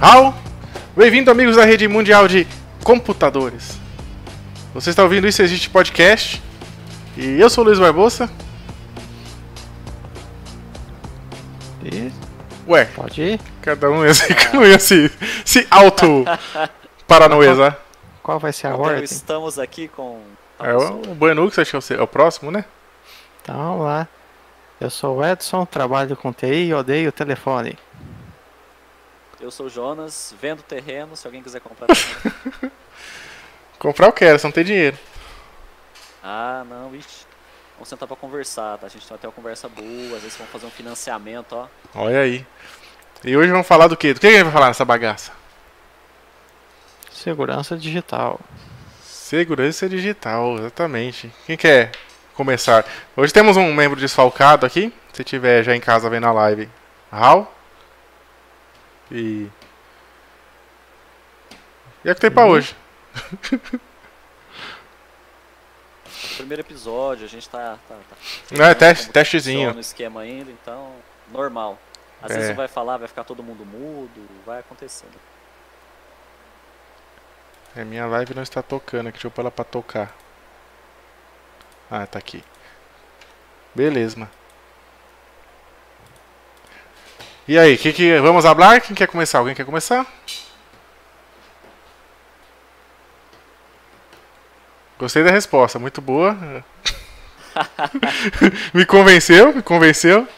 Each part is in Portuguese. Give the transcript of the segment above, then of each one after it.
Raul, bem-vindo amigos da rede mundial de computadores. Você está ouvindo Isso Existe Podcast e eu sou o Luiz Barbosa. E Ué, pode ir? cada um ia se, não ia se, se auto paranoizar. Qual vai ser a Então, ordem? estamos aqui com. É pessoa- o Buenux, acho que é o é o próximo, né? Então vamos lá. Eu sou o Edson, trabalho com TI e odeio o telefone. Eu sou o Jonas, vendo terreno, se alguém quiser comprar. Comprar eu quero, só não tem dinheiro. ah, não, ixi. Vamos sentar pra conversar, tá? A gente tem até uma conversa boa, às vezes vamos fazer um financiamento, ó. Olha aí. E hoje vamos falar do quê? Do que a gente vai falar nessa bagaça? Segurança digital. Segurança digital, exatamente. Quem quer começar? Hoje temos um membro desfalcado aqui. Se tiver já em casa vendo a live, Raul. E. E é que tem pra Uhum. hoje. Primeiro episódio, a gente tá. tá, tá Não, é teste- como testezinho. funciona o esquema ainda, então. Normal. Às É. vezes vai falar, vai ficar todo mundo mudo, vai acontecendo. É, minha live não está tocando aqui. Deixa eu pôr ela pra tocar. Ah, tá aqui. Beleza, mano. E aí, que que vamos hablar? Quem quer começar? Alguém quer começar? Gostei da resposta, muito boa. me convenceu, me convenceu.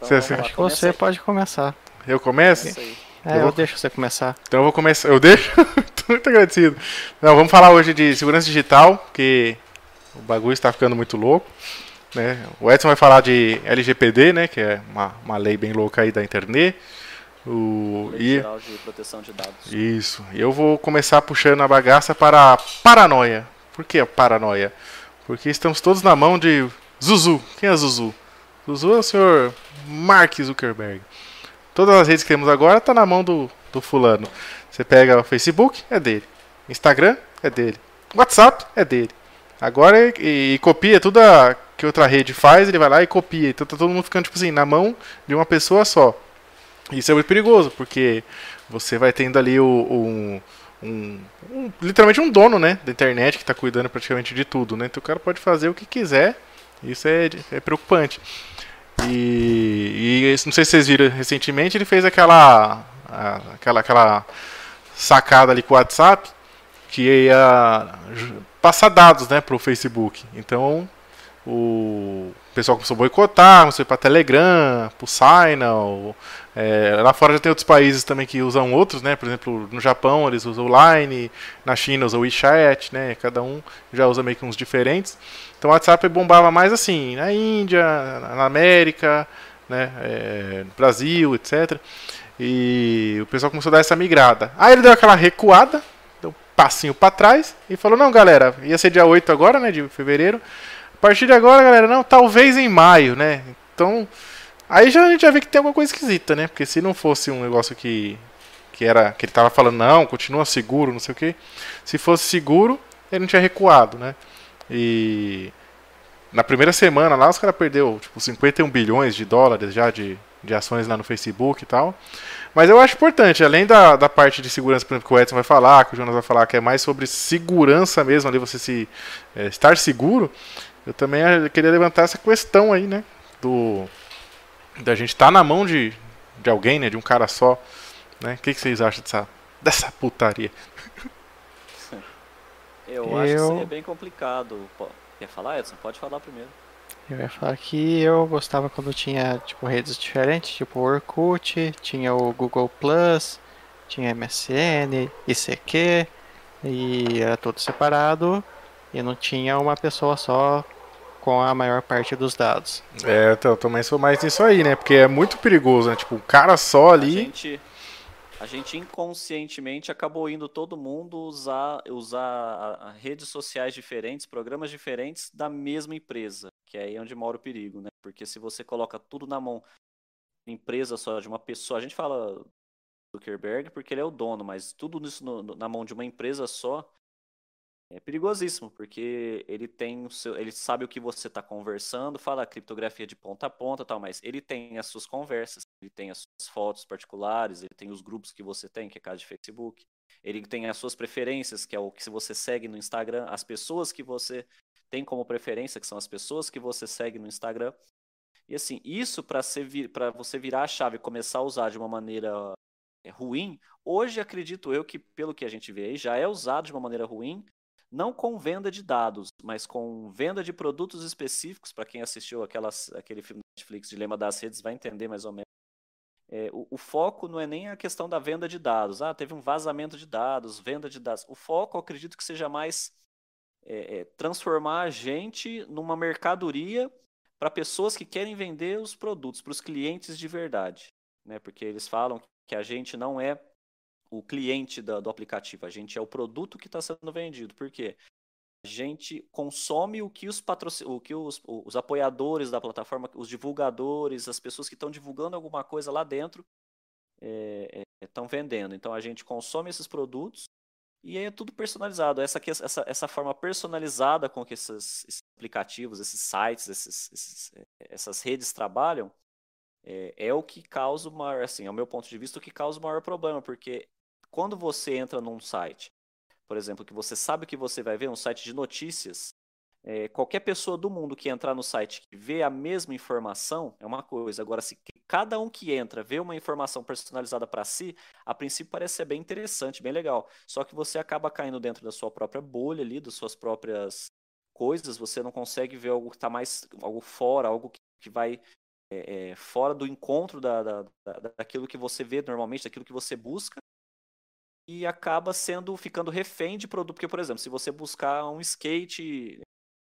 Então, Cê- vamos cê- lá, Acho que você aí. pode começar. Eu começo? É, Eu eu, vou- deixo você começar. Então eu vou começar. Eu deixo? Tô muito agradecido. Não, vamos falar hoje de segurança digital, porque o bagulho está ficando muito louco. Né? O Edson vai falar de LGPD, né? Que é uma, uma lei bem louca aí da internet. O, Lei e, Geral de Proteção de Dados. isso. E eu vou começar puxando a bagaça para a paranoia. Por que a paranoia? Porque estamos todos na mão de Zuzu. Quem é Zuzu? Zuzu é o senhor Mark Zuckerberg. Todas as redes que temos agora tá na mão do, do fulano. Você pega o Facebook, é dele. Instagram, é dele. WhatsApp, é dele. Agora e, e copia tudo a, que outra rede faz, ele vai lá e copia. Então tá todo mundo ficando, tipo assim, na mão de uma pessoa só. Isso é muito perigoso, porque você vai tendo ali o, um, um- um- literalmente um dono, né, da internet que está cuidando praticamente de tudo, né? Então o cara pode fazer o que quiser. Isso é, é preocupante. E, e não sei se vocês viram recentemente, ele fez aquela aquela aquela sacada ali com o WhatsApp que ia passar dados, né, pro Facebook. Então o pessoal começou a boicotar, começou a ir para Telegram, pro Signal. É, lá fora já tem outros países também que usam outros, né? Por exemplo, no Japão eles usam o Line, na China usam o WeChat, né? Cada um já usa meio que uns diferentes. Então o WhatsApp bombava mais assim, na Índia, na América, né? É, no Brasil, etc. E o pessoal começou a dar essa migrada. Aí ele deu aquela recuada, passinho para trás e falou: Não, galera, ia ser dia 8 agora, né? De fevereiro. A partir de agora, galera, não, talvez em maio, né? Então, aí já, a gente já vê que tem alguma coisa esquisita, né? Porque se não fosse um negócio que, que era que ele tava falando, não, continua seguro, não sei o quê. Se fosse seguro, ele não tinha recuado, né? E na primeira semana lá, os caras perdeu, tipo, 51 bilhões de dólares já de, de ações lá no Facebook e tal. Mas eu acho importante, além da, da parte de segurança, por exemplo, que o Edson vai falar, que o Jonas vai falar, que é mais sobre segurança mesmo, ali você se é, estar seguro, eu também eh, queria levantar essa questão aí, né? Do. Da gente estar na mão de, de alguém, né? De um cara só. Né? O que, que vocês acham dessa, dessa putaria? Eu, acho que Eu- seria bem complicado. Pô, Quer falar, Edson? Pode falar primeiro. Eu ia falar que eu gostava quando tinha tipo redes diferentes, tipo o Orkut, tinha o Google Plus, tinha MSN, ICQ, e era tudo separado e não tinha uma pessoa só com a maior parte dos dados. É, então, eu também sou mais nisso aí, né? Porque é muito perigoso, né? Tipo, um cara só A ali. gente, a gente inconscientemente acabou indo todo mundo usar, usar a- a redes sociais diferentes, programas diferentes da mesma empresa, que é aí onde mora o perigo, né? Porque se você coloca tudo na mão de empresa só, de uma pessoa, a gente fala Zuckerberg porque ele é o dono, mas tudo isso no- na mão de uma empresa só, é perigosíssimo, porque ele tem o seu, ele sabe o que você está conversando, fala criptografia de ponta a ponta, tal, mas ele tem as suas conversas, ele tem as suas fotos particulares, ele tem os grupos que você tem, que é caso de Facebook, ele tem as suas preferências, que é o que você segue no Instagram, as pessoas que você tem como preferência, que são as pessoas que você segue no Instagram. E assim, isso para você virar a chave e começar a usar de uma maneira é, ruim, hoje acredito eu que, pelo que a gente vê aí, já é usado de uma maneira ruim, não com venda de dados, mas com venda de produtos específicos. Para quem assistiu aquelas, aquele filme Netflix, Dilema das Redes, vai entender mais ou menos. É, o, o, foco não é nem a questão da venda de dados. Ah, teve um vazamento de dados, venda de dados. O foco, acredito que seja mais é, é, transformar a gente numa mercadoria para pessoas que querem vender os produtos, para os clientes de verdade. Né? Porque eles falam que a gente não é o cliente da, do aplicativo, a gente é o produto que está sendo vendido. Por quê? A gente consome o que os patrocin... o que os, os apoiadores da plataforma, os divulgadores, as pessoas que estão divulgando alguma coisa lá dentro estão é, é, vendendo. Então a gente consome esses produtos e aí é tudo personalizado. Essa, essa, essa forma personalizada com que esses, esses aplicativos, esses sites, esses, esses, é, essas redes trabalham, é, é, o que causa o maior, assim, ao meu ponto de vista, o que causa o maior problema, porque quando você entra num site, por exemplo, que você sabe que você vai ver, um site de notícias, é, qualquer pessoa do mundo que entrar no site que vê a mesma informação é uma coisa. Agora, se cada um que entra vê uma informação personalizada para si, a princípio parece ser bem interessante, bem legal. Só que você acaba caindo dentro da sua própria bolha ali, das suas próprias coisas, você não consegue ver algo que está mais algo fora, algo que, vai é, é, fora do encontro da, da, da, daquilo que você vê normalmente, daquilo que você busca e acaba sendo ficando refém de produto. Porque, por exemplo, se você buscar um skate,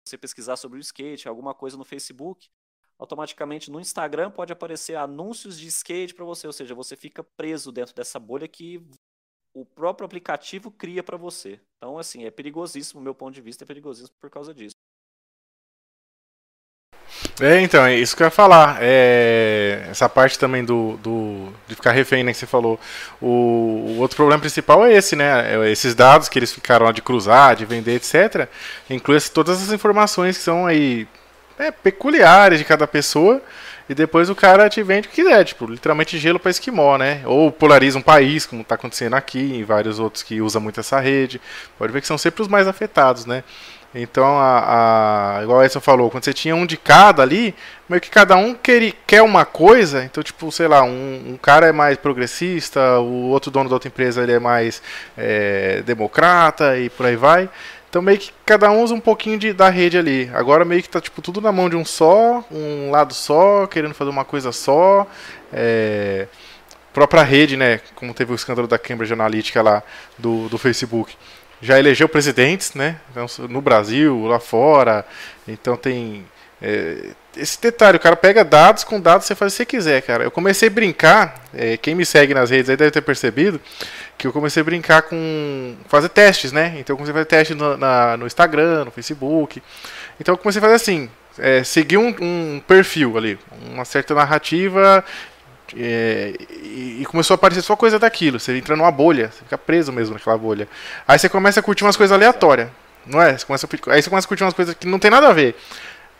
você pesquisar sobre o skate, alguma coisa no Facebook, automaticamente no Instagram pode aparecer anúncios de skate para você, ou seja, você fica preso dentro dessa bolha que o próprio aplicativo cria para você. Então, assim, é perigosíssimo, meu ponto de vista, é perigosíssimo por causa disso. É, então, é isso que eu ia falar. É, essa parte também do, do de ficar refém, né, que você falou. O, o, outro problema principal é esse, né? É esses dados que eles ficaram de cruzar, de vender, etc. Inclui todas as informações que são aí é, peculiares de cada pessoa. E depois o cara te vende o que quiser, tipo, literalmente gelo para esquimó, né? Ou polariza um país, como está acontecendo aqui, e vários outros que usam muito essa rede. Pode ver que são sempre os mais afetados, né? Então, a, a, igual a Edson falou, quando você tinha um de cada ali, meio que cada um quer, quer uma coisa. Então, tipo, sei lá, um, um cara é mais progressista, o outro dono da outra empresa ele é mais é, democrata e por aí vai. Então, meio que cada um usa um pouquinho de, da rede ali. Agora, meio que tá tipo, tudo na mão de um só, um lado só, querendo fazer uma coisa só. É, própria rede, né? Como teve o escândalo da Cambridge Analytica lá do, do Facebook já elegeu presidentes, né? Então, no Brasil, lá fora. Então tem é, esse detalhe, o cara pega dados, com dados você faz o que você quiser, cara. Eu comecei a brincar, é, quem me segue nas redes aí deve ter percebido, que eu comecei a brincar com fazer testes, né? Então eu comecei a fazer testes no, na, no Instagram, no Facebook. Então eu comecei a fazer assim, é, seguir um, um, perfil ali, uma certa narrativa é, e, começou a aparecer só coisa daquilo. Você entra numa bolha, você fica preso mesmo naquela bolha. Aí você começa a curtir umas coisas aleatórias, não é? Você começa a, aí você começa a curtir umas coisas que não tem nada a ver.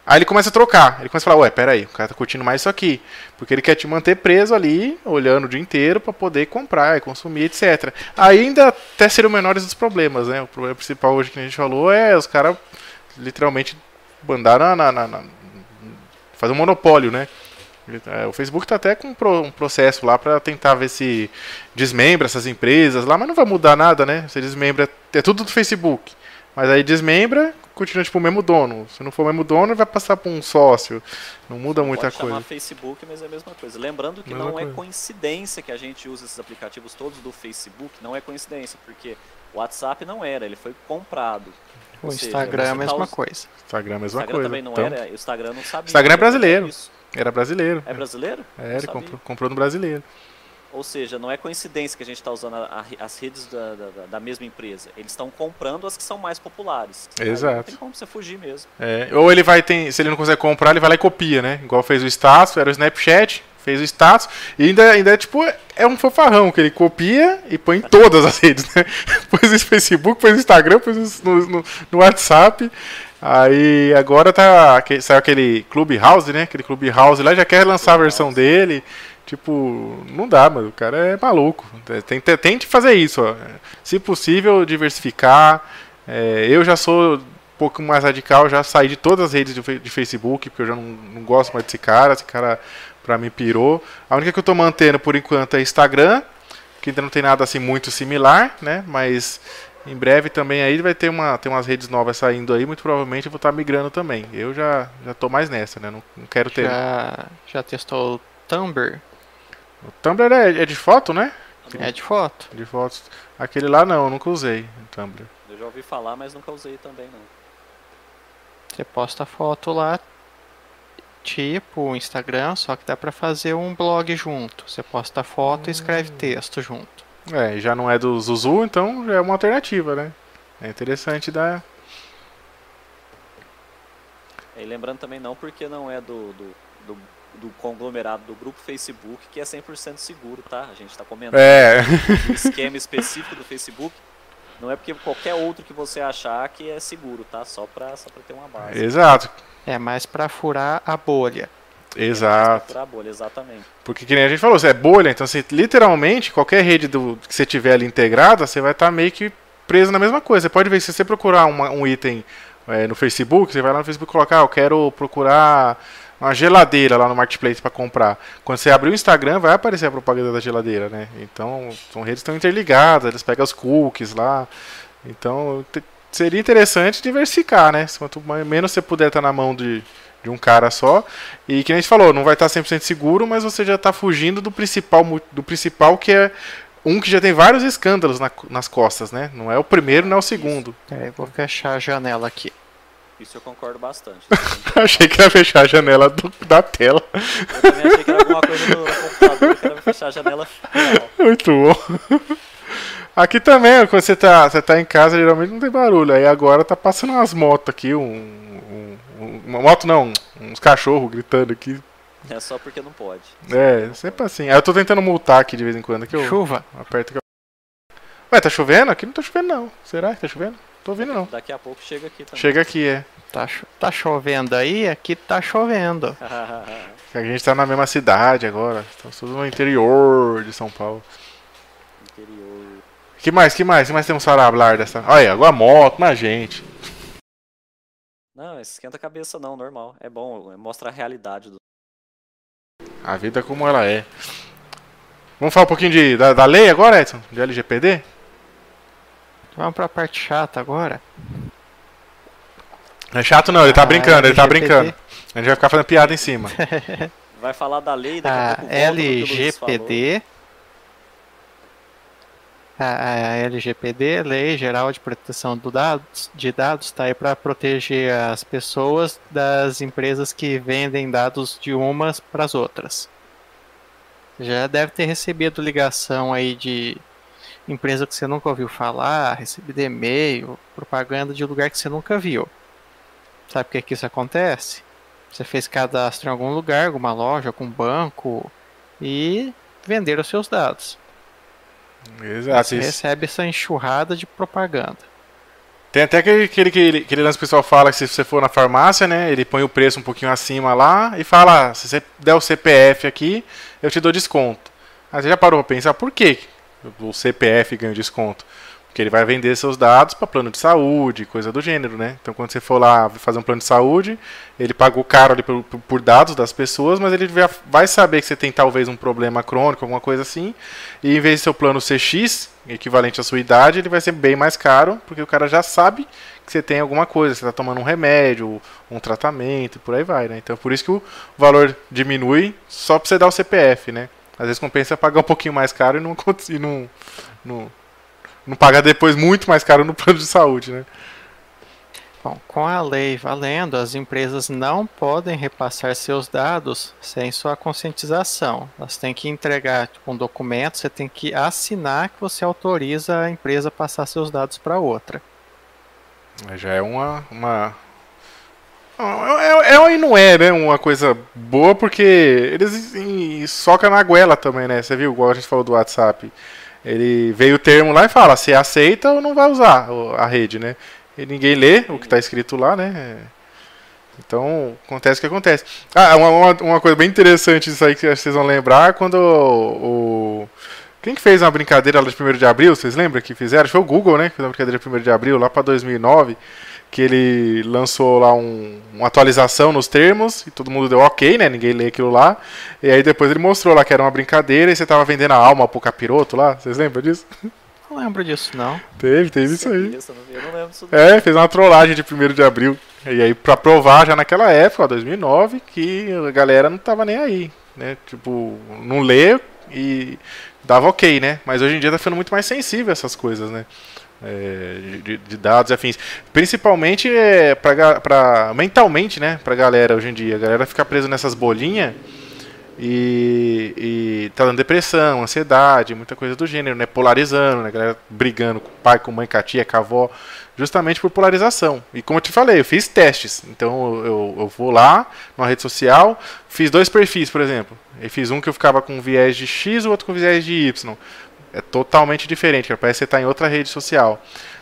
Aí ele começa a trocar. Ele começa a falar, ué, peraí, o cara tá curtindo mais isso aqui. Porque ele quer te manter preso ali, olhando o dia inteiro para poder comprar consumir, etc. Ainda até seriam menores os problemas, né? O problema principal hoje que a gente falou é os caras literalmente mandaram na, na, na, fazer um monopólio, né? É, o Facebook está até com um processo lá para tentar ver se desmembra essas empresas lá, mas não vai mudar nada, né? Você desmembra, é tudo do Facebook. Mas aí desmembra, continua tipo o mesmo dono. Se não for o mesmo dono, vai passar para um sócio. Não muda não muita pode coisa. chamar Facebook, mas é a mesma coisa. Lembrando que mesma não é coisa. é coincidência que a gente usa esses aplicativos todos do Facebook, não é coincidência, porque o WhatsApp não era, ele foi comprado. O Instagram seja, é a mesma tá coisa. Instagram é a mesma Instagram coisa. também não então... era, o Instagram não sabia. Instagram é brasileiro. Era brasileiro. É brasileiro? É, ele comprou, comprou no brasileiro. Ou seja, não é coincidência que a gente está usando a, a, as redes da, da, da, mesma empresa. Eles estão comprando as que são mais populares. Exato. Aí não tem como você fugir mesmo. É, ou ele vai ter, se ele não consegue comprar, ele vai lá e copia, né? Igual fez o Estácio, era o Snapchat, fez o status. E ainda, ainda é tipo, é um fanfarrão, que ele copia e põe em todas as redes, né? pôs no Facebook, pôs no Instagram, pôs no, no, no WhatsApp. Aí agora tá. Saiu aquele Clubhouse, né? Aquele Clubhouse lá já quer lançar a versão dele. Tipo, não dá, mano. O cara é maluco. Tente, tente fazer isso, ó. Se possível, diversificar. É, eu já sou um pouco mais radical, já saí de todas as redes de, Facebook, porque eu já não, não, gosto mais desse cara, esse cara pra mim pirou. A única que eu tô mantendo por enquanto é Instagram, que ainda não tem nada assim muito similar, né? Mas em breve também aí vai ter uma tem umas redes novas saindo aí, muito provavelmente eu vou estar tá migrando também. Eu já já tô mais nessa, né? Não, não quero ter. Já já testou o Tumblr? O Tumblr é, é de foto, né? É de foto. De fotos. Aquele lá não, eu nunca usei o Tumblr. Eu já ouvi falar, mas nunca usei também não. Você posta foto lá, tipo Instagram, só que dá para fazer um blog junto. Você posta foto hum. e escreve hum. texto junto. É, já não é do Zuzu, então já é uma alternativa, né? É interessante dar. E lembrando também não porque não é do, do, do, do conglomerado do grupo Facebook que é 100% seguro, tá? A gente está comentando é. o esquema específico do Facebook não é porque qualquer outro que você achar que é seguro, tá? Só pra, só pra ter uma base. Exato. É mais pra furar a bolha. Exato. É pra furar a bolha, exatamente. Porque que nem a gente falou, você é bolha, então você, literalmente, qualquer rede do, que você tiver ali integrada, você vai estar tá meio que preso na mesma coisa. Você pode ver, se você procurar uma, um item é, no Facebook, você vai lá no Facebook e colocar, ah, eu quero procurar uma geladeira lá no marketplace para comprar. Quando você abrir o Instagram, vai aparecer a propaganda da geladeira, né? Então, são redes estão interligadas, eles pegam os cookies lá. Então, seria interessante diversificar, né? Quanto menos você puder estar na mão de, de um cara só. E que a gente falou, não vai estar 100% seguro, mas você já está fugindo do principal, do principal que é um que já tem vários escândalos na, nas costas, né? Não é o primeiro, não é o segundo. É, vou fechar a janela aqui. Isso eu concordo bastante. achei que ia fechar a janela do, da tela. Eu também achei que era alguma coisa no, computador, que era fechar a janela final. Muito bom. Aqui também, quando você tá, você tá em casa, geralmente não tem barulho. Aí agora tá passando umas motos aqui, um, um, um uma moto não, uns cachorros gritando aqui. É só porque não pode. É, sempre assim. Aí eu tô tentando multar aqui de vez em quando. Que eu Chuva. Aperto que eu... Ué, tá chovendo? Aqui não tá chovendo não. Será que tá chovendo? Tô ouvindo não. Daqui a pouco chega aqui também. Chega aqui, é. Tá, tá chovendo aí? Aqui tá chovendo. a gente tá na mesma cidade agora. Estamos todos no interior de São Paulo. Interior. Que mais? Que mais? Que mais temos para falar dessa? Olha, agora moto, na gente. Não, esquenta a cabeça não, normal. É bom, mostra a realidade do. A vida como ela é. Vamos falar um pouquinho de, da, da lei agora, Edson? De LGPD? Vamos pra parte chata agora. Não é chato não, ele tá ah, brincando, ele tá brincando. A gente vai ficar fazendo piada em cima. Vai falar da lei daqui a, a pouco LGPD. A, a LGPD, Lei Geral de Proteção do dados, de Dados, está aí para proteger as pessoas das empresas que vendem dados de umas para as outras. Já deve ter recebido ligação aí de empresa que você nunca ouviu falar, recebido e-mail, propaganda de lugar que você nunca viu. Sabe por que, que isso acontece? Você fez cadastro em algum lugar, alguma loja, algum banco e vender os seus dados. Exato. Você recebe essa enxurrada de propaganda. Tem até aquele, aquele, aquele, lance que o pessoal fala que se você for na farmácia, né, ele põe o preço um pouquinho acima lá e fala, ah, se você der o CPF aqui, eu te dou desconto. Aí você já parou pra pensar por que o CPF ganha desconto? Porque ele vai vender seus dados para plano de saúde, coisa do gênero, né? Então quando você for lá fazer um plano de saúde, ele pagou caro ali por, por dados das pessoas, mas ele vai saber que você tem talvez um problema crônico, alguma coisa assim, e em vez de seu plano ser X, equivalente à sua idade, ele vai ser bem mais caro, porque o cara já sabe que você tem alguma coisa, você está tomando um remédio, um tratamento por aí vai, né? Então por isso que o valor diminui só para você dar o CPF, né? Às vezes compensa pagar um pouquinho mais caro e não, e não, não não pagar depois muito mais caro no plano de saúde, né? Bom, com a lei valendo, as empresas não podem repassar seus dados sem sua conscientização. Elas têm que entregar tipo, um documento, você tem que assinar que você autoriza a empresa a passar seus dados para outra. Já é uma, uma É, é, e não é, né? Uma coisa boa, porque eles socam na goela também, né? Você viu, igual a gente falou do WhatsApp. Ele veio o termo lá e fala, se aceita ou não vai usar a rede, né? E ninguém lê o que está escrito lá, né? Então, acontece o que acontece. Ah, uma, uma, coisa bem interessante disso aí que vocês vão lembrar, quando o, o quem que fez uma brincadeira lá de 1 de abril, vocês lembram que fizeram? Foi o Google, né? Que fez uma brincadeira de 1 de abril lá para 2009 que ele lançou lá um, uma atualização nos termos e todo mundo deu ok, né? Ninguém lê aquilo lá. E aí depois ele mostrou lá que era uma brincadeira e você tava vendendo a alma pro capiroto lá. Vocês lembram disso? Não lembro disso, não. Teve, teve isso aí. Isso, eu não lembro disso. É, fez uma trollagem de 1 de abril. E aí, pra provar já naquela época, ó, 2009, que a galera não tava nem aí, né? Tipo, não lê e dava ok, né? Mas hoje em dia tá ficando muito mais sensível essas coisas, né? É, de, de, dados e afins. Principalmente é, pra, pra, mentalmente, né? Pra galera hoje em dia. A galera fica presa nessas bolinhas e, e tá dando depressão, ansiedade, muita coisa do gênero, né? Polarizando, né? A galera brigando com o pai, com mãe, com a tia, com a avó, justamente por polarização. E como eu te falei, eu fiz testes. Então eu, eu vou lá numa rede social, fiz dois perfis, por exemplo. Eu fiz um que eu ficava com viés de X, o outro com viés de Y. É totalmente diferente, cara. parece que você está em outra rede social.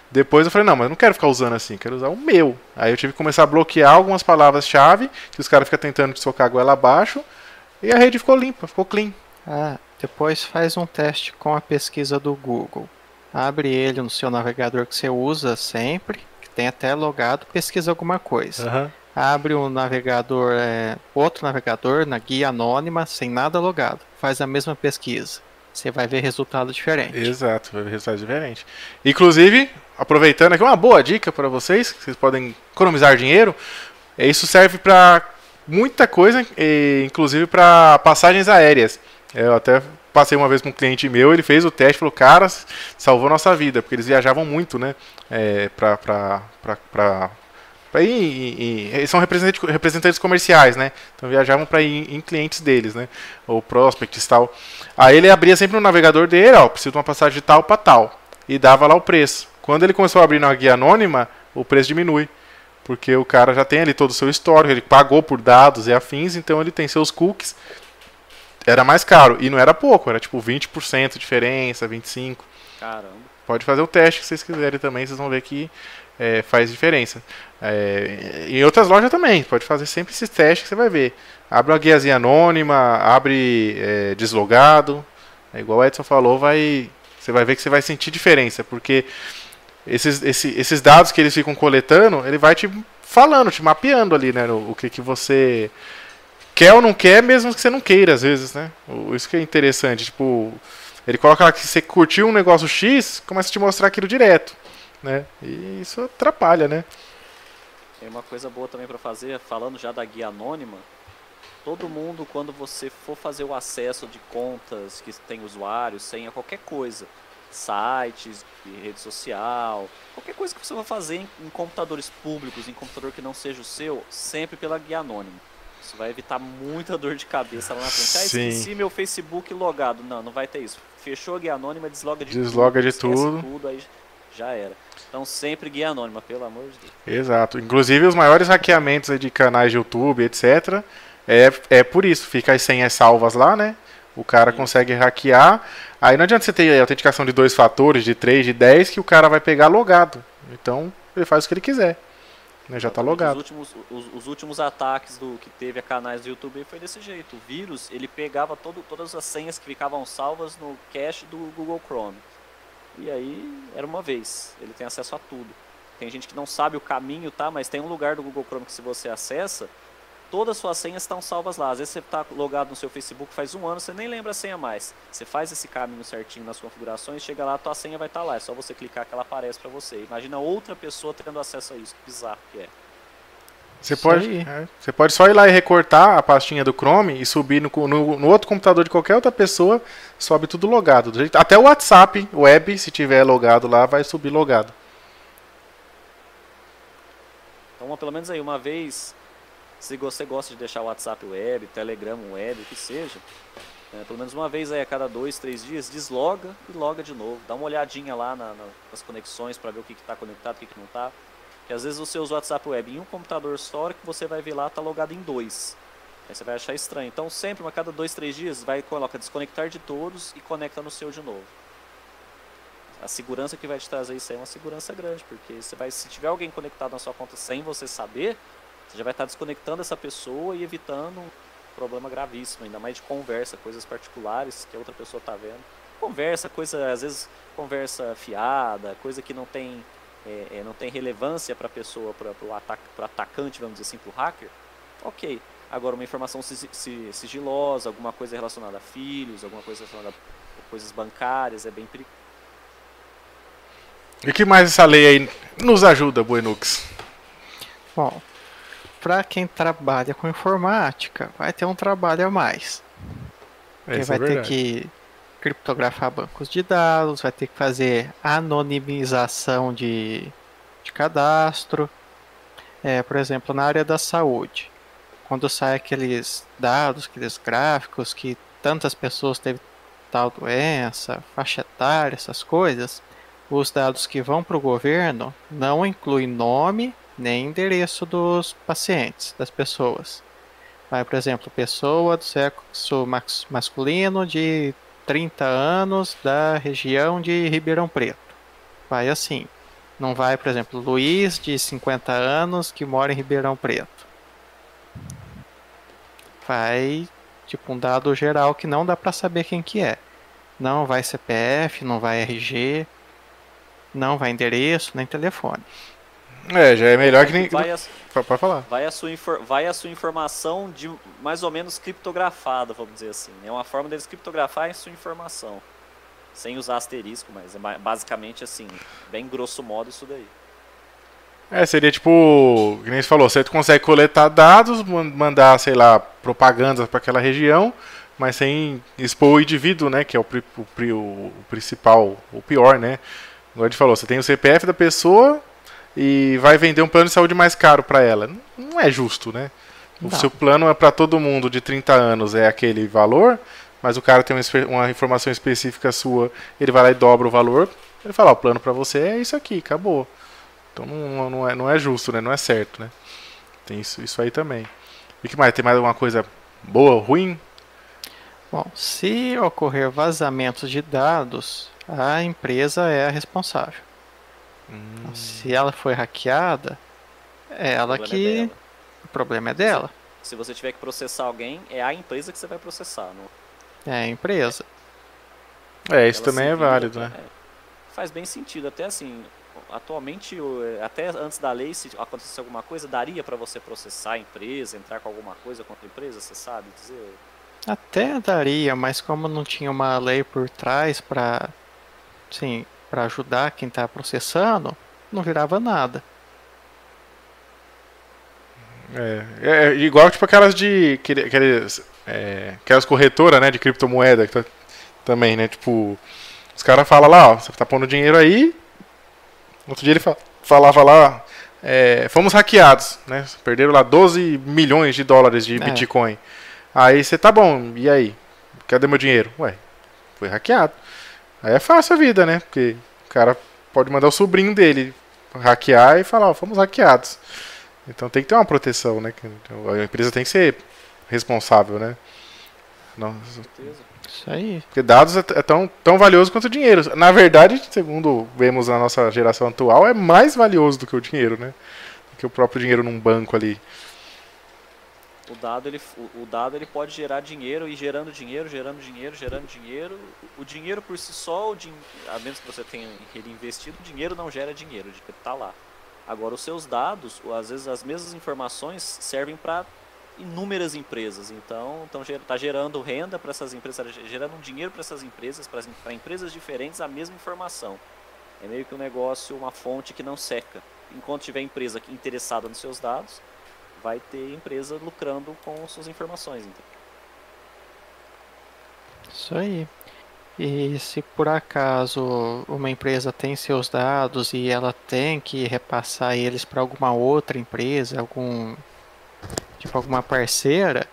Depois eu falei, não, mas eu não quero ficar usando assim, quero usar o meu. Aí eu tive que começar a bloquear algumas palavras-chave, que os caras ficam tentando socar a goela abaixo, e a rede ficou limpa, ficou clean. Ah, depois faz um teste com a pesquisa do Google. Abre ele no seu navegador que você usa sempre, que tem até logado, pesquisa alguma coisa. Uhum. Abre um navegador, é, outro navegador na guia anônima, sem nada logado. Faz a mesma pesquisa você vai ver resultado diferente. Exato, vai ver resultado diferente. Inclusive, aproveitando aqui, uma boa dica para vocês, que vocês podem economizar dinheiro. Isso serve para muita coisa, inclusive para passagens aéreas. Eu até passei uma vez com um cliente meu, ele fez o teste falou, cara, salvou nossa vida, porque eles viajavam muito, né, é, para para ir em, em, são representantes, representantes comerciais, né? Então viajavam para ir em, em, clientes deles, né? Ou prospects tal. Aí ele abria sempre no navegador dele, ó, preciso de uma passagem de tal para tal e dava lá o preço. Quando ele começou a abrir na guia anônima, o preço diminui. Porque o cara já tem ali todo o seu histórico, ele pagou por dados e afins, então ele tem seus cookies. Era mais caro. E não era pouco, era tipo 20% de diferença, 25%. Caramba. Pode fazer o teste se vocês quiserem também, vocês vão ver que é, faz diferença. É, em outras lojas também, pode fazer sempre esses testes que você vai ver. Abre uma guiazinha anônima, abre é, deslogado. É igual o Edson falou, vai, você vai ver que você vai sentir diferença, porque esses, esses, esses dados que eles ficam coletando, ele vai te falando, te mapeando ali, né? O, o que, que você quer ou não quer, mesmo que você não queira, às vezes, né? Isso que é interessante, tipo, ele coloca lá que você curtiu um negócio X, começa a te mostrar aquilo direto né? E isso atrapalha, né? Tem uma coisa boa também para fazer, falando já da guia anônima. Todo mundo, quando você for fazer o acesso de contas que tem usuário, senha, qualquer coisa, sites, rede social, qualquer coisa que você vai fazer em, em computadores públicos, em computador que não seja o seu, sempre pela guia anônima. Isso vai evitar muita dor de cabeça lá na frente. Ah, esqueci meu Facebook logado. Não, não vai ter isso. Fechou a guia anônima, desloga de desloga tudo. Desloga de tudo. tudo aí já era. Então sempre guia anônima, pelo amor de Deus. Exato. Inclusive os maiores hackeamentos de canais de YouTube, etc. É, é por isso. Fica as senhas salvas lá, né? O cara Sim. consegue hackear. Aí não adianta você ter autenticação de dois fatores, de três, de dez, que o cara vai pegar logado. Então ele faz o que ele quiser. Né? Já está logado. Os últimos, os, os, últimos ataques do que teve a canais do YouTube foi desse jeito. O vírus ele pegava todo, todas as senhas que ficavam salvas no cache do Google Chrome. E aí era uma vez, ele tem acesso a tudo. Tem gente que não sabe o caminho, tá? Mas tem um lugar do Google Chrome que se você acessa, todas as suas senhas estão salvas lá. Às vezes você está logado no seu Facebook faz um ano, você nem lembra a senha mais. Você faz esse caminho certinho nas configurações, chega lá, a tua senha vai estar tá lá. É só você clicar que ela aparece para você. Imagina outra pessoa tendo acesso a isso. Que bizarro que é. Você pode, é, você pode só ir lá e recortar a pastinha do Chrome e subir no, no, no, outro computador de qualquer outra pessoa, sobe tudo logado. Até o WhatsApp web, se tiver logado lá, vai subir logado. Então, pelo menos aí, uma vez, se você gosta de deixar o WhatsApp web, Telegram web, o que seja, né, pelo menos uma vez aí a cada dois, três dias, desloga e loga de novo. Dá uma olhadinha lá na, na, nas conexões para ver o que está conectado, o que, que não está Que às vezes você usa o WhatsApp Web em um computador só, que você vai ver lá, tá logado em dois. Aí você vai achar estranho. Então sempre, a cada dois, três dias, vai coloca desconectar de todos e conecta no seu de novo. A segurança que vai te trazer isso é uma segurança grande, porque você vai, se tiver alguém conectado na sua conta sem você saber, você já vai estar desconectando essa pessoa e evitando um problema gravíssimo, ainda mais de conversa, coisas particulares que a outra pessoa está vendo. Conversa, coisa, às vezes conversa fiada, coisa que não tem, é, é, não tem relevância para a pessoa, para o atac atacante, vamos dizer assim, para o hacker. Ok, Agora, uma informação sigilosa, alguma coisa relacionada a filhos, alguma coisa relacionada a coisas bancárias, é bem perigoso. E que mais essa lei aí nos ajuda, Buenux? Bom, para quem trabalha com informática, vai ter um trabalho a mais. Porque vai é ter que criptografar bancos de dados, vai ter que fazer anonimização de, de cadastro. É, por exemplo, na área da saúde quando sai aqueles dados, aqueles gráficos que tantas pessoas teve tal doença, faixa etária, essas coisas, os dados que vão para o governo não incluem nome nem endereço dos pacientes, das pessoas. Vai, por exemplo, pessoa do sexo masculino de 30 anos da região de Ribeirão Preto. Vai assim. Não vai, por exemplo, Luiz de 50 anos que mora em Ribeirão Preto vai tipo um dado geral que não dá para saber quem que é. Não vai CPF, não vai RG, não vai endereço, nem telefone. É, já é melhor que nem. Vai a, Pode falar. Vai a, sua vai a sua informação de mais ou menos criptografada, vamos dizer assim. É uma forma deles criptografar a sua informação. Sem usar asterisco, mas é basicamente assim, bem grosso modo isso daí. É, seria tipo, que nem você falou, você consegue coletar dados, mandar, sei lá, propagandas para aquela região, mas sem expor o indivíduo, né, que é o, o, o, principal, o pior, né. Igual a gente falou, você tem o CPF da pessoa e vai vender um plano de saúde mais caro para ela. Não é justo, né? O Não. seu plano é para todo mundo de 30 anos, é aquele valor, mas o cara tem uma informação específica sua, ele vai lá e dobra o valor, ele fala, o plano para você é isso aqui, acabou. Então não, não, é, não é justo, né? Não é certo, né? Tem isso, isso aí também. E que mais? Tem mais alguma coisa boa ou ruim? Bom, se ocorrer vazamentos de dados, a empresa é a responsável. Hum. Se ela foi hackeada, é ela o que. É o problema é dela. Se você tiver que processar alguém, é a empresa que você vai processar. Não... É a empresa. É, isso ela também é válido, né? É, faz bem sentido. Até assim, atualmente, até antes da lei, se acontecesse alguma coisa, daria para você processar a empresa, entrar com alguma coisa contra a empresa, você sabe dizer? Até daria, mas como não tinha uma lei por trás para, sim, para ajudar quem está processando, não virava nada. É, é, é, igual tipo aquelas de aqueles, é, aquelas corretoras, né, de criptomoeda tá, também, né, tipo os caras falam lá, ó, você tá pondo dinheiro aí, Outro dia ele falava lá, é, fomos hackeados, né? Perderam lá 12 milhões de dólares de é. Bitcoin. Aí você tá bom, e aí? Cadê meu dinheiro? Ué, foi hackeado. Aí é fácil a vida, né? Porque o cara pode mandar o sobrinho dele hackear e falar, ó, fomos hackeados. Então tem que ter uma proteção, né? A empresa tem que ser responsável, né? Não. Com certeza. Isso aí. Porque dados é, é, tão, tão valioso quanto o dinheiro. Na verdade, segundo vemos na nossa geração atual, é mais valioso do que o dinheiro, né? Do que o próprio dinheiro num banco ali. O dado, ele, o dado ele pode gerar dinheiro e gerando dinheiro, gerando dinheiro, gerando dinheiro. O dinheiro por si só, o din... a menos que você tenha ele investido, o dinheiro não gera dinheiro, o dinheiro está lá. Agora, os seus dados, às vezes as mesmas informações servem para inúmeras empresas. Então, está gerando renda para essas empresas, tá gerando dinheiro para essas empresas, para empresas diferentes, a mesma informação. É meio que um negócio, uma fonte que não seca. Enquanto tiver empresa interessada nos seus dados, vai ter empresa lucrando com suas informações. Então. Isso aí. E se por acaso uma empresa tem seus dados e ela tem que repassar eles para alguma outra empresa, algum tipo alguma parceira,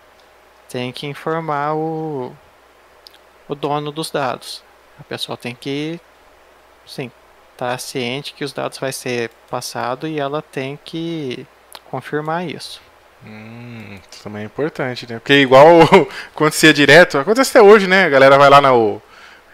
tem que informar o, o dono dos dados. A pessoa tem que, sim, tá ciente que os dados vai ser passado e ela tem que confirmar isso. Hum, isso também é importante, né? Porque igual acontecia direto, acontece até hoje, né? A galera vai lá no,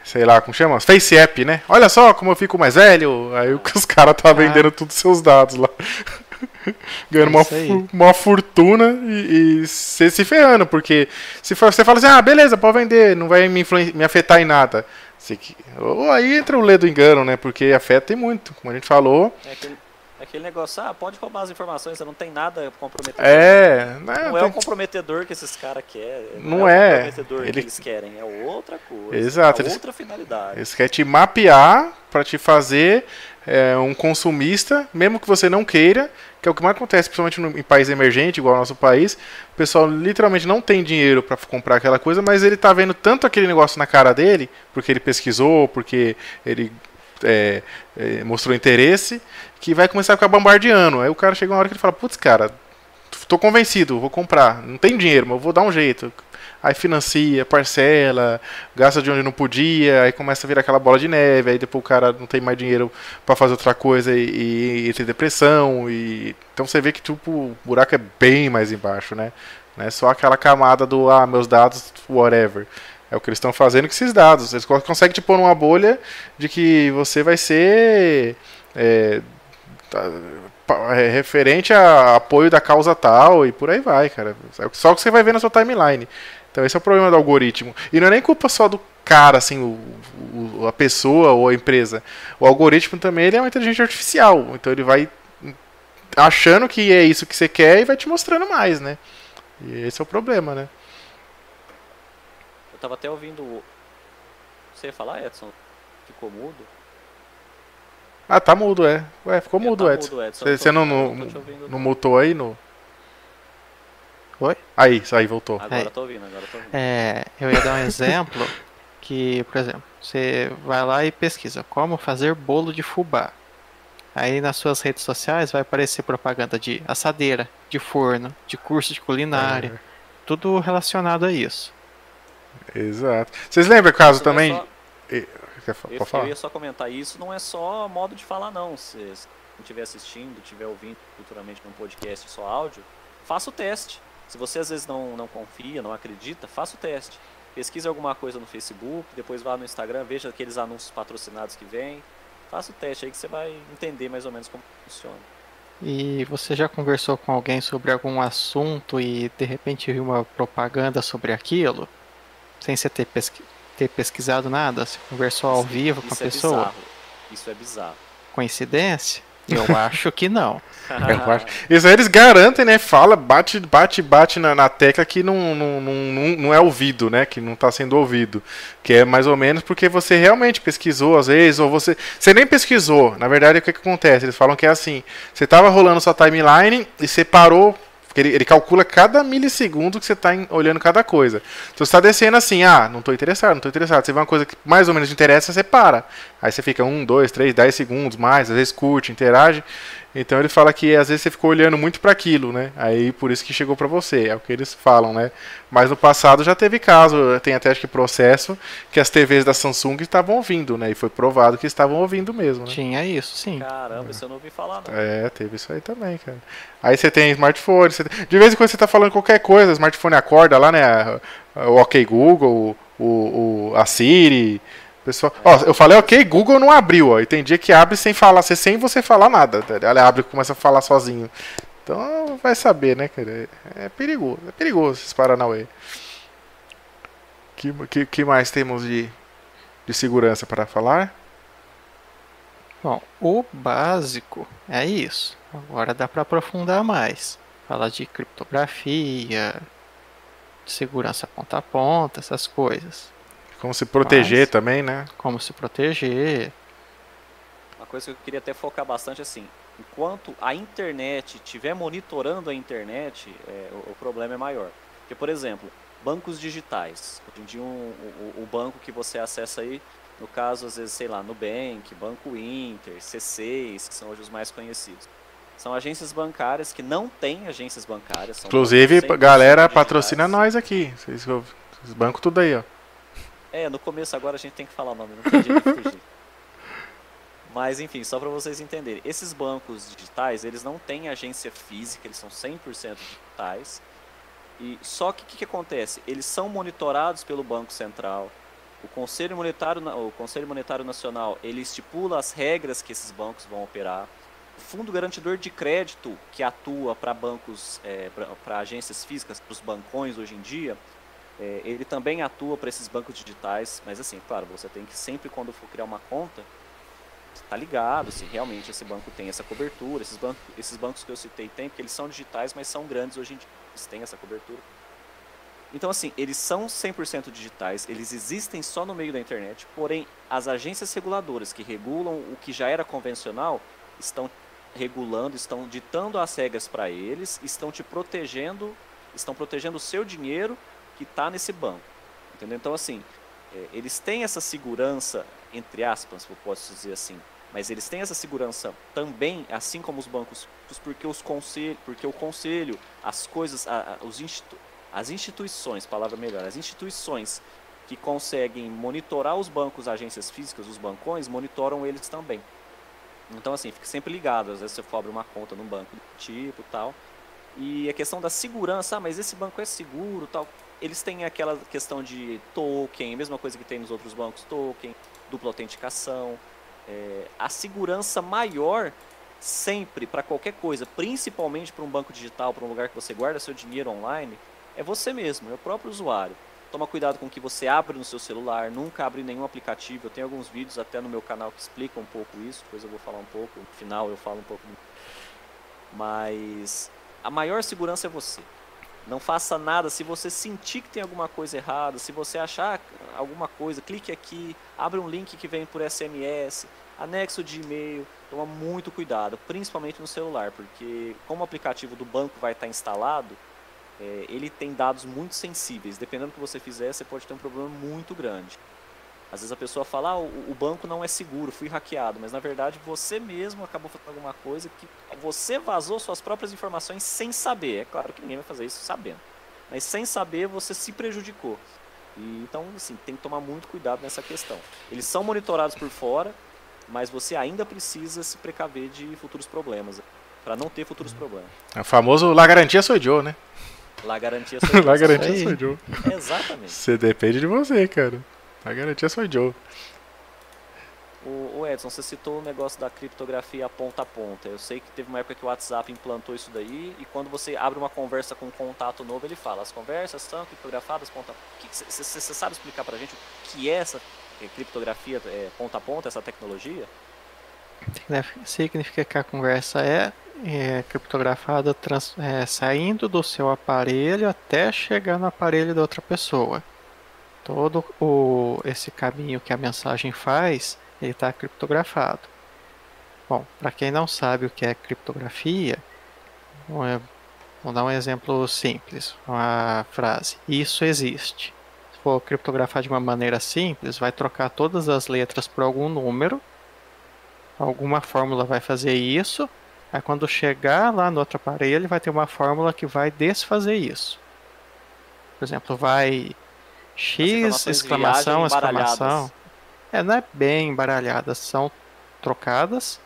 sei lá, como chama? Face App, né? Olha só como eu fico mais velho. Aí os caras tá vendendo todos os seus dados lá. Ganhando uma, É aí. uma fortuna e, e você se ferrando, porque se for, você fala assim, ah, beleza, pode vender, não vai me, me afetar em nada. Você que- ou aí entra o lê do engano, né? Porque afeta e muito, como a gente falou. É é aquele negócio, ah, pode roubar as informações, você não tem nada comprometedor. É, né, Não é tem- o comprometedor que esses caras querem. Não é. é. o comprometedor Ele- que eles querem. É outra coisa. Exato, É eles- outra finalidade. Eles querem te mapear para te fazer é, um consumista, mesmo que você não queira, que é o que mais acontece, principalmente no- em país emergente, igual ao nosso país. O pessoal literalmente não tem dinheiro para comprar aquela coisa, mas ele tá vendo tanto aquele negócio na cara dele, porque ele pesquisou, porque ele é, é, mostrou interesse, que vai começar a ficar bombardeando. Aí o cara chega uma hora que ele fala: Putz, cara, tô convencido, vou comprar. Não tem dinheiro, mas eu vou dar um jeito. Aí financia, parcela, gasta de onde não podia, aí começa a virar aquela bola de neve, aí depois o cara não tem mais dinheiro pra fazer outra coisa e, e, e depressão. E... Então você vê que tipo, o buraco é bem mais embaixo, né? Não é só aquela camada do ah, meus dados, whatever. É o que eles estão fazendo com esses dados. Eles co- conseguem te pôr numa bolha de que você vai ser. é, tá- é, referente a apoio da causa tal e por aí vai, cara. É Só o que você vai ver na sua timeline. Então esse é o problema do algoritmo. E não é nem culpa só do cara, assim, o, o- a pessoa ou a empresa. O algoritmo também ele é uma inteligência artificial. Então ele vai achando que é isso que você quer e vai te mostrando mais, né? E esse é o problema, né? Eu tava até ouvindo. Você falar, Edson? Ficou mudo? Ah, tá mudo, é. Ué, ficou É, mudo, tá Edson. mudo, Edson. Você você não, não, não mutou aí no. Oi? Aí, aí, voltou. Agora É. eu tô ouvindo, agora eu tô ouvindo. É, eu ia dar um exemplo que, por exemplo, você vai lá e pesquisa como fazer bolo de fubá. Aí nas suas redes sociais vai aparecer propaganda de assadeira, de forno, de curso de culinária, tudo relacionado a isso. Exato. Vocês lembram o caso é também? só- Quer Eu, falar? eu ia só comentar isso, não é só modo de falar não. Se estiver assistindo, estiver ouvindo futuramente num podcast só áudio, faça o teste. Se você às vezes não, não confia, não acredita, faça o teste. Pesquise alguma coisa no Facebook, depois vá no Instagram, veja aqueles anúncios patrocinados que vem. Faça o teste aí que você vai entender mais ou menos como funciona. E você já conversou com alguém sobre algum assunto e de repente viu uma propaganda sobre aquilo? Sem você ter, pesqui- ter pesquisado nada? Você conversou ao Isso- vivo com a é pessoa? bizarro. Isso é bizarro. Coincidência? Eu acho que não. Eu acho- Isso aí eles garantem, né? Fala, bate, bate, bate na, na tecla que não, não, não, não- não é ouvido, né? Que não está sendo ouvido. Que é mais ou menos porque você realmente pesquisou, às vezes, ou você. Você nem pesquisou. Na verdade, o que, que acontece? Eles falam que é assim: você estava rolando sua timeline e você parou. Porque Ele, ele calcula cada milissegundo que você está olhando cada coisa. Então você está descendo assim, ah, não estou interessado, não estou interessado. Você vê uma coisa que mais ou menos te interessa, você para. Aí você fica um, dois, três, dez segundos mais, às vezes curte, interage. Então ele fala que às vezes você ficou olhando muito para aquilo, né? Aí por isso que chegou para você, é o que eles falam, né? Mas no passado já teve caso, tem até acho que processo que as TVs da Samsung estavam ouvindo, né? E foi provado que estavam ouvindo mesmo, né? Tinha isso, sim. Caramba, isso eu não ouvi falar não. É, teve isso aí também, cara. Aí você tem smartphone, você tem- de vez em quando você tá falando qualquer coisa, o smartphone acorda lá, né? O OK Google, o, o- a Siri. Pessoal, ó, eu falei OK Google não abriu, ó. E tem dia que abre sem falar, sem você falar nada. tá? Ela abre e começa a falar sozinho. Então vai saber, né, cara? É, é perigoso, é perigoso esses Paranauê. Que, que, que mais temos de, de segurança para falar? Bom, o básico é isso. Agora dá para aprofundar mais. Falar de criptografia, de segurança ponta a ponta, essas coisas. Como se proteger Mas- também, né? Como se proteger. Uma coisa que eu queria até focar bastante assim, enquanto a internet estiver monitorando a internet, é, o, o problema é maior. Porque, por exemplo, bancos digitais. Hoje em dia, um- o, o banco que você acessa aí, no caso, às vezes, sei lá, Nubank, Banco Inter, C6, que são hoje os mais conhecidos. São agências bancárias que não têm agências bancárias. são Inclusive, bancos 100% galera, digitais. patrocina nós aqui. Vocês, os bancos tudo aí, ó. É, no começo agora a gente tem que falar o nome, não tem jeito de fugir. Mas enfim, só para vocês entenderem, esses bancos digitais, eles não têm agência física, eles são 100% digitais. E só que o que, que, acontece? Eles são monitorados pelo Banco Central. O Conselho Monetário, o Conselho Monetário Nacional, ele estipula as regras que esses bancos vão operar. O Fundo Garantidor de Crédito, que atua para bancos, é, para agências físicas, para os bancões hoje em dia, é, ele também atua para esses bancos digitais. Mas assim, claro, você tem que sempre quando for criar uma conta, tá ligado se realmente esse banco tem essa cobertura. Esses, bancos, esses bancos que eu citei têm, porque eles são digitais, mas são grandes hoje em dia. Eles têm essa cobertura. Então, assim, eles são 100% digitais, eles existem só no meio da internet, porém, as agências reguladoras que regulam o que já era convencional estão regulando, estão ditando as regras para eles, estão te protegendo, estão protegendo o seu dinheiro que está nesse banco. Entendeu? Então, assim, é, eles têm essa segurança, entre aspas, eu posso dizer assim, mas eles têm essa segurança também, assim como os bancos, porque, os conselho, porque o conselho, as coisas, a, a, os institu as instituições, palavra melhor, as instituições que conseguem monitorar os bancos, agências físicas, os bancões, monitoram eles também. Então, assim, fique sempre ligado. Às vezes você abrir uma conta num banco do tipo tal. E a questão da segurança, ah, mas esse banco é seguro tal eles têm aquela questão de token, mesma coisa que tem nos outros bancos, token, dupla autenticação. É, a segurança maior sempre para qualquer coisa, principalmente para um banco digital, para um lugar que você guarda seu dinheiro online, é você mesmo, é o próprio usuário. Toma cuidado com o que você abre no seu celular, nunca abre nenhum aplicativo. Eu tenho alguns vídeos até no meu canal que explicam um pouco isso, depois eu vou falar um pouco, no final eu falo um pouco. Mas a maior segurança é você. Não faça nada se você sentir que tem alguma coisa errada, se você achar alguma coisa, clique aqui, abre um link que vem por SMS, anexo de e-mail. Toma muito cuidado, principalmente no celular, porque como o aplicativo do banco vai estar instalado, é, ele tem dados muito sensíveis. Dependendo do que você fizer, você pode ter um problema muito grande. Às vezes a pessoa fala, ah, o, banco não é seguro, fui hackeado, mas na verdade você mesmo acabou fazendo alguma coisa que você vazou suas próprias informações sem saber. É claro que ninguém vai fazer isso sabendo, mas sem saber você se prejudicou. E, então, assim, tem que tomar muito cuidado nessa questão. Eles são monitorados por fora, mas você ainda precisa se precaver de futuros problemas, para não ter futuros problemas. É o famoso La Garantia Sou Joe, né? La Garantia Sou Joe. La Garantia Sou Joe. Exatamente. Você depende de você, cara. A garantia sou Joe. O, o, Edson, você citou o negócio da criptografia ponta a ponta. Eu sei que teve uma época que o WhatsApp implantou isso daí e quando você abre uma conversa com um contato novo, ele fala: as conversas são criptografadas ponta a ponta. Você sabe explicar pra gente o que é essa é, criptografia é, ponta a ponta, essa tecnologia? Significa que a conversa é, é criptografada trans, é, saindo do seu aparelho até chegar no aparelho da outra pessoa todo o, esse caminho que a mensagem faz, ele está criptografado. Bom, para quem não sabe o que é criptografia, vamos dar um exemplo simples, uma frase, isso existe. Se for criptografar de uma maneira simples, vai trocar todas as letras por algum número, alguma fórmula vai fazer isso, aí quando chegar lá no outro aparelho, vai ter uma fórmula que vai desfazer isso. Por exemplo, vai X, exclamação, exclamação. É, não é bem embaralhadas, são trocadas.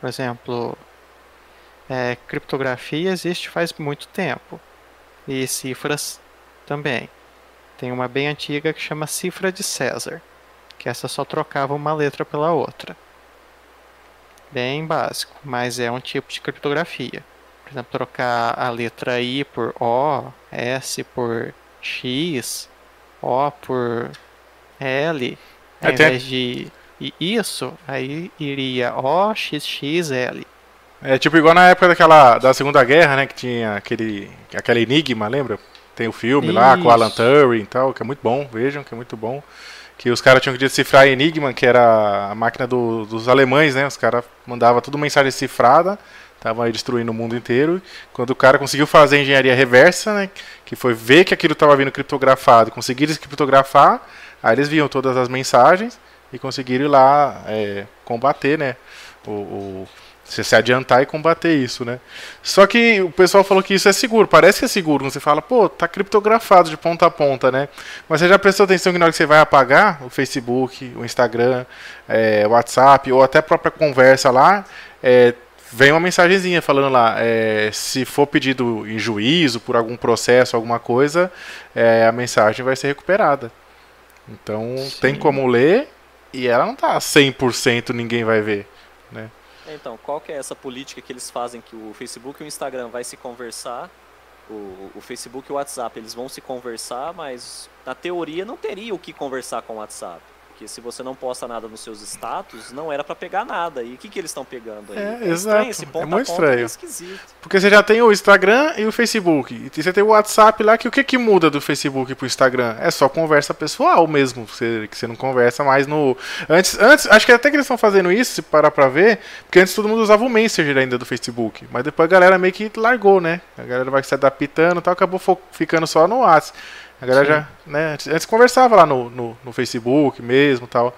Por exemplo, é, criptografia existe faz muito tempo. E cifras também. Tem uma bem antiga que chama cifra de César, que essa só trocava uma letra pela outra. Bem básico, mas é um tipo de criptografia. Por exemplo, trocar a letra I por O, S por X, o por L, ao Até... invés de isso, aí iria O, X, X, L. É tipo igual na época daquela da Segunda Guerra, né, que tinha aquele aquele enigma, lembra? Tem o filme Isso. lá com o Alan Turing e tal, que é muito bom, vejam, que é muito bom. Que os caras tinham que decifrar Enigma, que era a máquina do, dos alemães, né? Os caras mandavam tudo mensagem cifrada estavam aí destruindo o mundo inteiro. Quando o cara conseguiu fazer a engenharia reversa, né, que foi ver que aquilo estava vindo criptografado, conseguir descriptografar, aí eles viam todas as mensagens e conseguiram ir lá é, combater, né, o, o, se adiantar e combater isso, né? Só que o pessoal falou que isso é seguro. Parece que é seguro. Você fala, pô, tá criptografado de ponta a ponta, né? Mas você já prestou atenção que na hora que você vai apagar o Facebook, o Instagram, é, o WhatsApp ou até a própria conversa lá, é, vem uma mensagenzinha falando lá, é, se for pedido em juízo por algum processo, alguma coisa, é, a mensagem vai ser recuperada. Então Sim. tem como ler e ela não tá 100% ninguém vai ver, né? Então, qual que é essa política que eles fazem que o Facebook e o Instagram vai se conversar, o, o Facebook e o WhatsApp eles vão se conversar, mas na teoria não teria o que conversar com o WhatsApp. Porque se você não posta nada nos seus status, não era para pegar nada. E o que, que eles estão pegando aí? É, é exato. Esse ponto é muito estranho. É Porque você já tem o Instagram e o Facebook. E você tem o WhatsApp lá, que o que, que muda do Facebook pro Instagram? É só conversa pessoal mesmo. Você, que você não conversa mais no. Antes, antes, acho que até que eles estão fazendo isso, se parar pra ver, porque antes todo mundo usava o Messenger ainda do Facebook. Mas depois a galera meio que largou, né? A galera vai se adaptando e tal, acabou ficando só no WhatsApp. A galera Sim. já, né, antes, antes, conversava lá no, no, no Facebook mesmo tal.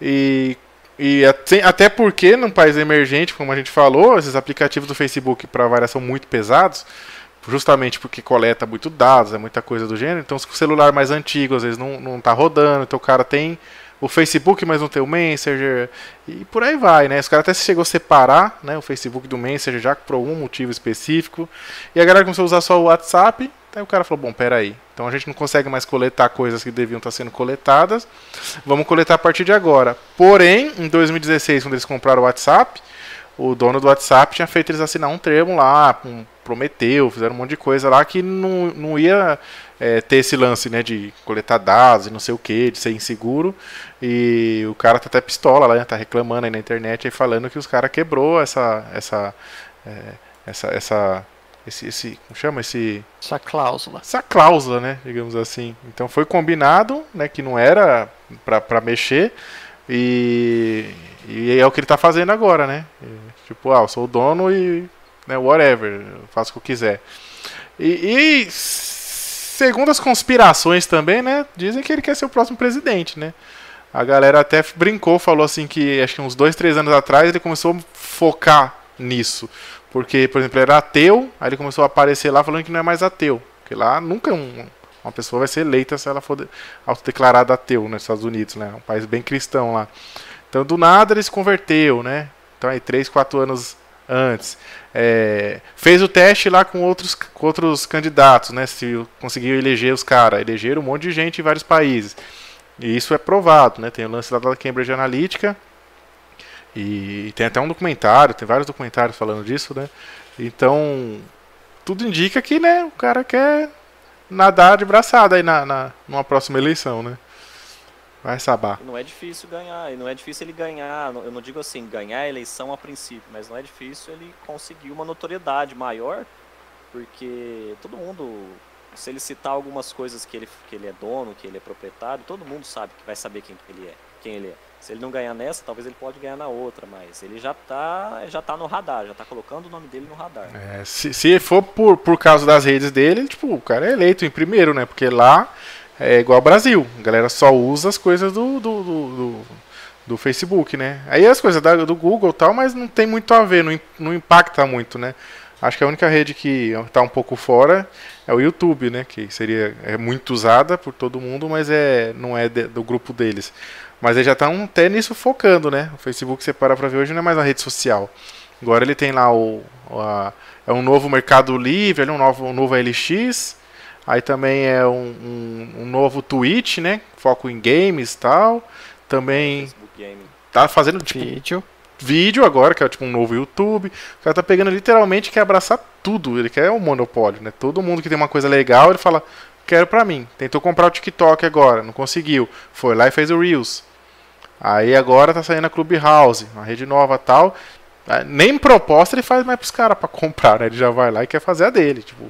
E, e até, até porque num país emergente, como a gente falou, esses aplicativos do Facebook para variar são muito pesados, justamente porque coleta muito dados, é muita coisa do gênero. Então, se o celular mais antigo às vezes não, não tá rodando, então o cara tem o Facebook, mas não tem o Messenger, e por aí vai, né? Os caras até chegou a separar né, o Facebook do Messenger já por algum motivo específico, e a galera começou a usar só o WhatsApp, Aí o cara falou: bom, peraí. Então a gente não consegue mais coletar coisas que deviam estar sendo coletadas. Vamos coletar a partir de agora. Porém, em 2016, quando eles compraram o WhatsApp, o dono do WhatsApp tinha feito eles assinar um termo lá, um, prometeu, fizeram um monte de coisa lá que não, não ia é, ter esse lance né, de coletar dados e não sei o que, de ser inseguro. E o cara tá até pistola lá, né, tá reclamando aí na internet aí falando que os caras quebrou essa. essa é, essa, essa esse, esse como chama? Esse essa cláusula. Essa cláusula né? Digamos assim. Então foi combinado né que não era para mexer e, e é o que ele está fazendo agora né? E, tipo ah eu sou o dono e né, whatever faço o que eu quiser. E, e segundo as conspirações também né dizem que ele quer ser o próximo presidente né? A galera até brincou falou assim que acho que uns dois três anos atrás ele começou a focar nisso porque, por exemplo, ele era ateu, aí ele começou a aparecer lá falando que não é mais ateu. Porque lá nunca um, uma pessoa vai ser eleita se ela for autodeclarada ateu nos Estados Unidos, né? Um país bem cristão lá. Então, do nada ele se converteu, né? Então, aí, 3, 4 anos antes. É, fez o teste lá com outros, com outros candidatos, né? Se conseguiu eleger os caras. Elegeram um monte de gente em vários países. E isso é provado, né? Tem o lance lá da Cambridge Analytica, e tem até um documentário, tem vários documentários falando disso, né? Então, tudo indica que, né, o cara quer nadar de braçada aí na, na numa próxima eleição, né? Vai saber. Não é difícil ganhar, e não é difícil ele ganhar, eu não digo assim, ganhar a eleição a princípio, mas não é difícil ele conseguir uma notoriedade maior, porque todo mundo, se ele citar algumas coisas que ele, que ele é dono, que ele é proprietário, todo mundo sabe que vai saber quem ele é, quem ele é. Se ele não ganhar nessa, talvez ele pode ganhar na outra, mas ele já tá, já tá no radar, já tá colocando o nome dele no radar. É, se, se for por, por causa das redes dele, tipo, o cara é eleito em primeiro, né? Porque lá é igual ao Brasil. A galera só usa as coisas do, do, do, do, do Facebook, né? Aí as coisas da, do Google e tal, mas não tem muito a ver, não, não impacta muito, né? Acho que a única rede que está um pouco fora é o YouTube, né? Que seria é muito usada por todo mundo, mas é não é de, do grupo deles. Mas eles já estão até nisso focando, né? O Facebook, você para pra ver hoje, não é mais uma rede social. Agora ele tem lá o. A, é um novo Mercado Livre, um novo, um novo LX. Aí também é um, um, um novo Twitch, né? Foco em games e tal. Também. Tá fazendo tipo, vídeo. Vídeo agora, que é tipo um novo YouTube. O cara tá pegando literalmente quer abraçar tudo. Ele quer um monopólio, né? Todo mundo que tem uma coisa legal, ele fala, quero pra mim. Tentou comprar o TikTok agora, não conseguiu. Foi lá e fez o Reels. Aí agora tá saindo a Clubhouse, uma rede nova tal. É, nem proposta ele faz mais pros caras pra comprar, né? Ele já vai lá e quer fazer a dele, tipo.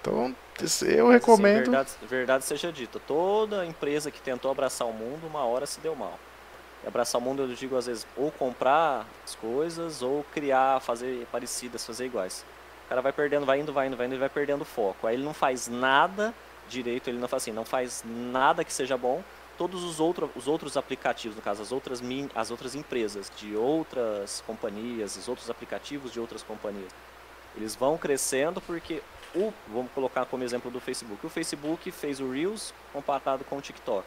Então, eu recomendo. Assim, verdade, verdade, seja dita, toda empresa que tentou abraçar o mundo, uma hora se deu mal. E abraçar o mundo, eu digo às vezes, ou comprar as coisas, ou criar, fazer parecidas, fazer iguais. O cara vai perdendo, vai indo, vai indo, vai indo, e vai perdendo foco. Aí ele não faz nada direito, ele não faz assim, não faz nada que seja bom, todos os, outro, os outros aplicativos, no caso, as outras, as outras empresas de outras companhias, os outros aplicativos de outras companhias. Eles vão crescendo porque, o, vamos colocar como exemplo do Facebook, o Facebook fez o Reels comparado com o TikTok.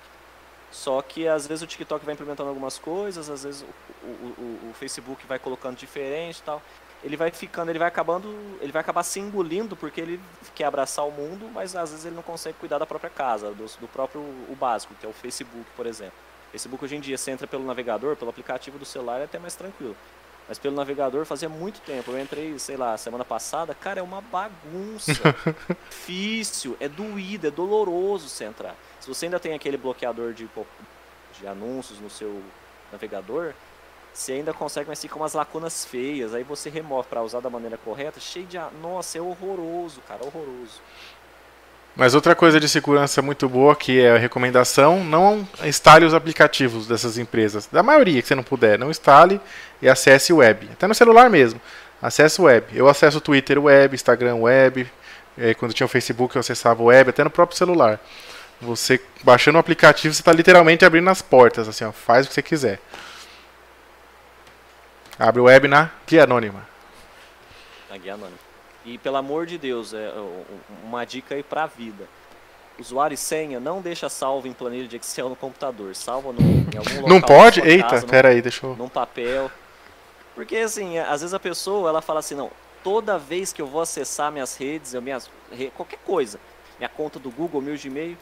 Só que às vezes o TikTok vai implementando algumas coisas, às vezes o, o, o, o Facebook vai colocando diferente e tal ele vai ficando, ele vai acabando, ele vai acabar se engolindo porque ele quer abraçar o mundo, mas às vezes ele não consegue cuidar da própria casa, do, do próprio o básico, que é o Facebook, por exemplo. Facebook hoje em dia você entra pelo navegador, pelo aplicativo do celular é até mais tranquilo. Mas pelo navegador fazia muito tempo. Eu entrei, sei lá, semana passada, cara, é uma bagunça. Difícil, é doído, é doloroso você entrar. Se você ainda tem aquele bloqueador de, de anúncios no seu navegador, você ainda consegue, mas fica umas lacunas feias. Aí você remove para usar da maneira correta, cheio de. Nossa, é horroroso, cara, horroroso. Mas outra coisa de segurança muito boa que é a recomendação, não instale os aplicativos dessas empresas. Da maioria que você não puder, não instale e acesse web. Até no celular mesmo. Acesse web. Eu acesso o Twitter web, Instagram web. É, quando tinha o Facebook eu acessava web, até no próprio celular. Você baixando o aplicativo, você está literalmente abrindo as portas, assim, ó, faz o que você quiser. Abre o web na guia anônima. Na guia anônima. E pelo amor de Deus, é uma dica aí pra vida. Usuário e senha não deixa salvo em planilha de Excel no computador. Salva no, em algum local. Não pode? Eita, casa, pera aí, deixa eu... Num papel. Porque assim, às vezes a pessoa, ela fala assim, não, toda vez que eu vou acessar minhas redes, minhas, qualquer coisa, minha conta do Google, meu Gmail,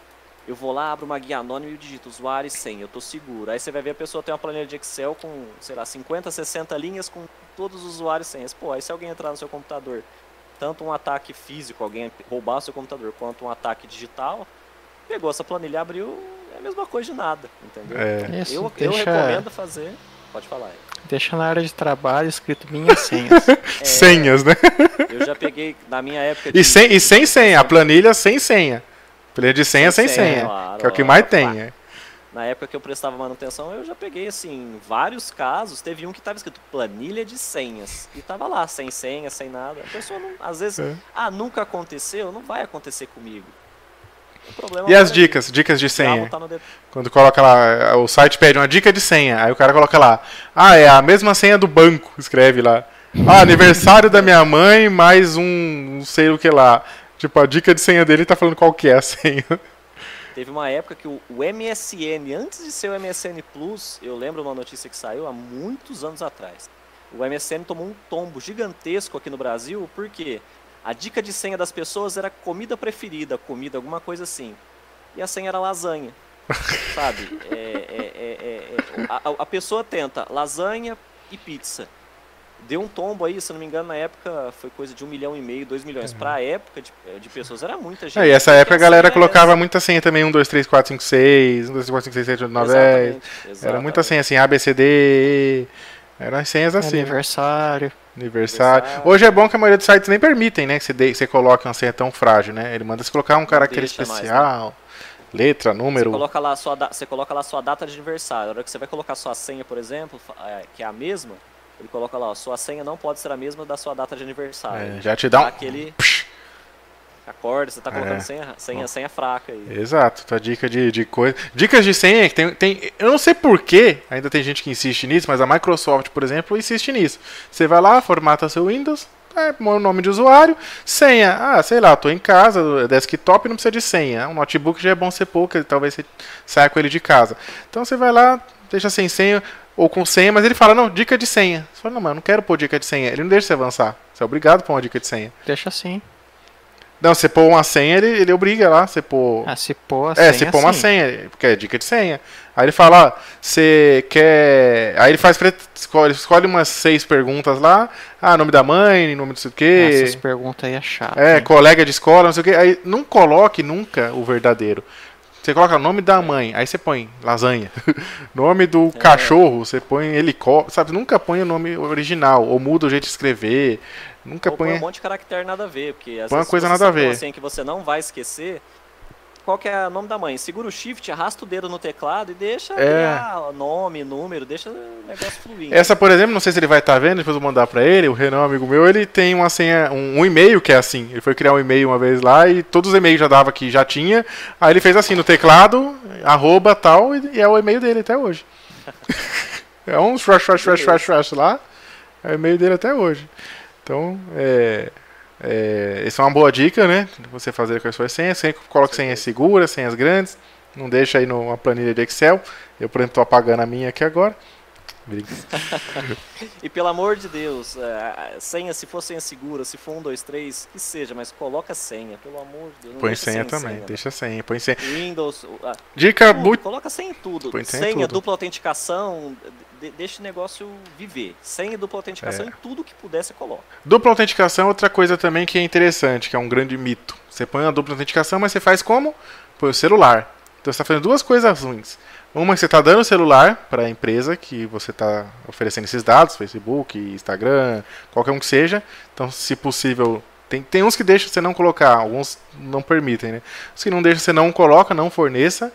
eu vou lá, abro uma guia anônima e digito usuário e senha, eu tô seguro. Aí você vai ver a pessoa tem uma planilha de Excel com, sei lá, 50, 60 linhas com todos os usuários e senhas. Pô, aí se alguém entrar no seu computador, tanto um ataque físico, alguém roubar o seu computador, quanto um ataque digital, pegou essa planilha, abriu, é a mesma coisa de nada, entendeu? É. Isso, eu, deixa... eu recomendo fazer. Pode falar aí. Deixa na área de trabalho escrito minhas senhas. é, senhas, né? Eu já peguei na minha época. De... E, sem, e sem senha, a planilha sem senha. Planilha de senha sem, sem senha, claro, que é o que mais tem. É. Na época que eu prestava manutenção, eu já peguei, assim, vários casos. Teve um que estava escrito planilha de senhas. E tava lá, sem senha, sem nada. A pessoa, não, às vezes, é. ah, nunca aconteceu, não vai acontecer comigo. e as dicas, dicas de senha? Tá Quando coloca lá, o site pede uma dica de senha, aí o cara coloca lá, ah, é a mesma senha do banco, escreve lá. Ah, aniversário da minha mãe, mais um, não sei o que lá. Tipo, a dica de senha dele tá falando qual que é a senha. Teve uma época que o, MSN, antes de ser o MSN Plus, eu lembro uma notícia que saiu há muitos anos atrás. O MSN tomou um tombo gigantesco aqui no Brasil, porque a dica de senha das pessoas era comida preferida, comida, alguma coisa assim. E a senha era lasanha. sabe? É, é, é, é, é a, a pessoa tenta lasanha e pizza deu um tombo aí, se não me engano, na época foi coisa de um milhão e meio, dois milhões. Uhum. Pra época de, eh, de pessoas era muita gente. É, e essa época a galera colocava essa. muita senha também, 1, 2, 3, 4, 5, 6, 1, 2, 3, 4, 5, 6, 7, 8, 9, 10. Era muita senha assim, A, B, C, D, Eram as senhas assim. Aniversário. Aniversário. Hoje é bom que a maioria dos sites nem permitem, né? Que você, de, que você coloque uma senha tão frágil, né? Ele manda você colocar um caractere especial. Mais, né? Letra, número. Você coloca, lá a sua, você coloca lá a sua data de aniversário. A hora que você vai colocar a sua senha, por exemplo, é, que é a mesma, ele coloca lá, ó, sua senha não pode ser a mesma da sua data de aniversário. É, já te dá um... Aquele... Acorda, você tá colocando é. senha, senha, senha fraca aí. Exato, tua dica de, de coisa. Dicas de senha, tem, tem. Eu não sei porquê, ainda tem gente que insiste nisso, mas a Microsoft, por exemplo, insiste nisso. Você vai lá, formata seu Windows, é, o nome de usuário, senha. Ah, sei lá, tô em casa, desktop não precisa de senha. Um notebook já é bom ser pouco, talvez você saia com ele de casa. Então você vai lá, deixa sem senha ou com senha, mas ele fala, não, dica de senha. Você fala, não, mas eu não quero pôr dica de senha. Ele não deixa você avançar. Você é obrigado a pôr uma dica de senha. Deixa assim. Não, você pôr uma senha, ele, ele obriga lá, você pôr... Ah, se pôr a é, senha, você pôr uma senha, porque é dica de senha. Aí ele fala, ó, você quer... Aí ele faz, escolhe, escolhe umas seis perguntas lá, ah, nome da mãe, nome do sei o quê... Essas perguntas aí é chato. É, hein? colega de escola, não sei o quê. Aí não coloque nunca o verdadeiro. Você coloca nome da mãe, aí você põe lasanha. nome do é. cachorro, você põe helicóptero, sabe? Nunca põe o nome original, ou muda o jeito de escrever. Nunca põe. põe um monte de caractere nada a ver, porque às põe vezes uma coisa nada a ver. Assim que você não vai esquecer, qual que é o nome da mãe. Segura o shift, arrasta o dedo no teclado e deixa É. nome, número, deixa o negócio fluindo. Essa, por exemplo, não sei se ele vai estar vendo, depois eu vou mandar pra ele, o Renan, amigo meu, ele tem uma senha, um, um e-mail que é assim. Ele foi criar um e-mail uma vez lá e todos os e-mails já dava que já tinha. Aí ele fez assim no teclado, arroba tal, e, e é o e-mail dele até hoje. é um slash, slash, slash, slash, slash lá, é o e-mail dele até hoje. Então, é, é, essa é uma boa dica, né? Você fazer com as suas senhas. Sempre coloque senhas seguras, senhas grandes. Não deixa aí numa planilha de Excel. Eu, por exemplo, estou apagando a minha aqui agora. E pelo amor de Deus, é, senha, se for senha segura, se for um, dois, três, que seja, mas coloca senha, pelo amor de Deus. Põe senha também, deixa senha, põe senha. Windows, Dica tudo, muito. coloca senha em tudo. Põe senha em senha, tudo. dupla autenticação, de- deixa o negócio viver. E dupla autenticação É. em tudo que puder você coloca. Dupla autenticação é outra coisa também que é interessante, que é um grande mito. Você põe a dupla autenticação, mas você faz como? Põe o celular. Então você está fazendo duas coisas ruins. Uma que você está dando o celular para a empresa que você está oferecendo esses dados, Facebook, Instagram, qualquer um que seja. Então, se possível, tem, tem uns que deixam você não colocar, alguns não permitem, né? Os que não deixam você não coloca, não forneça,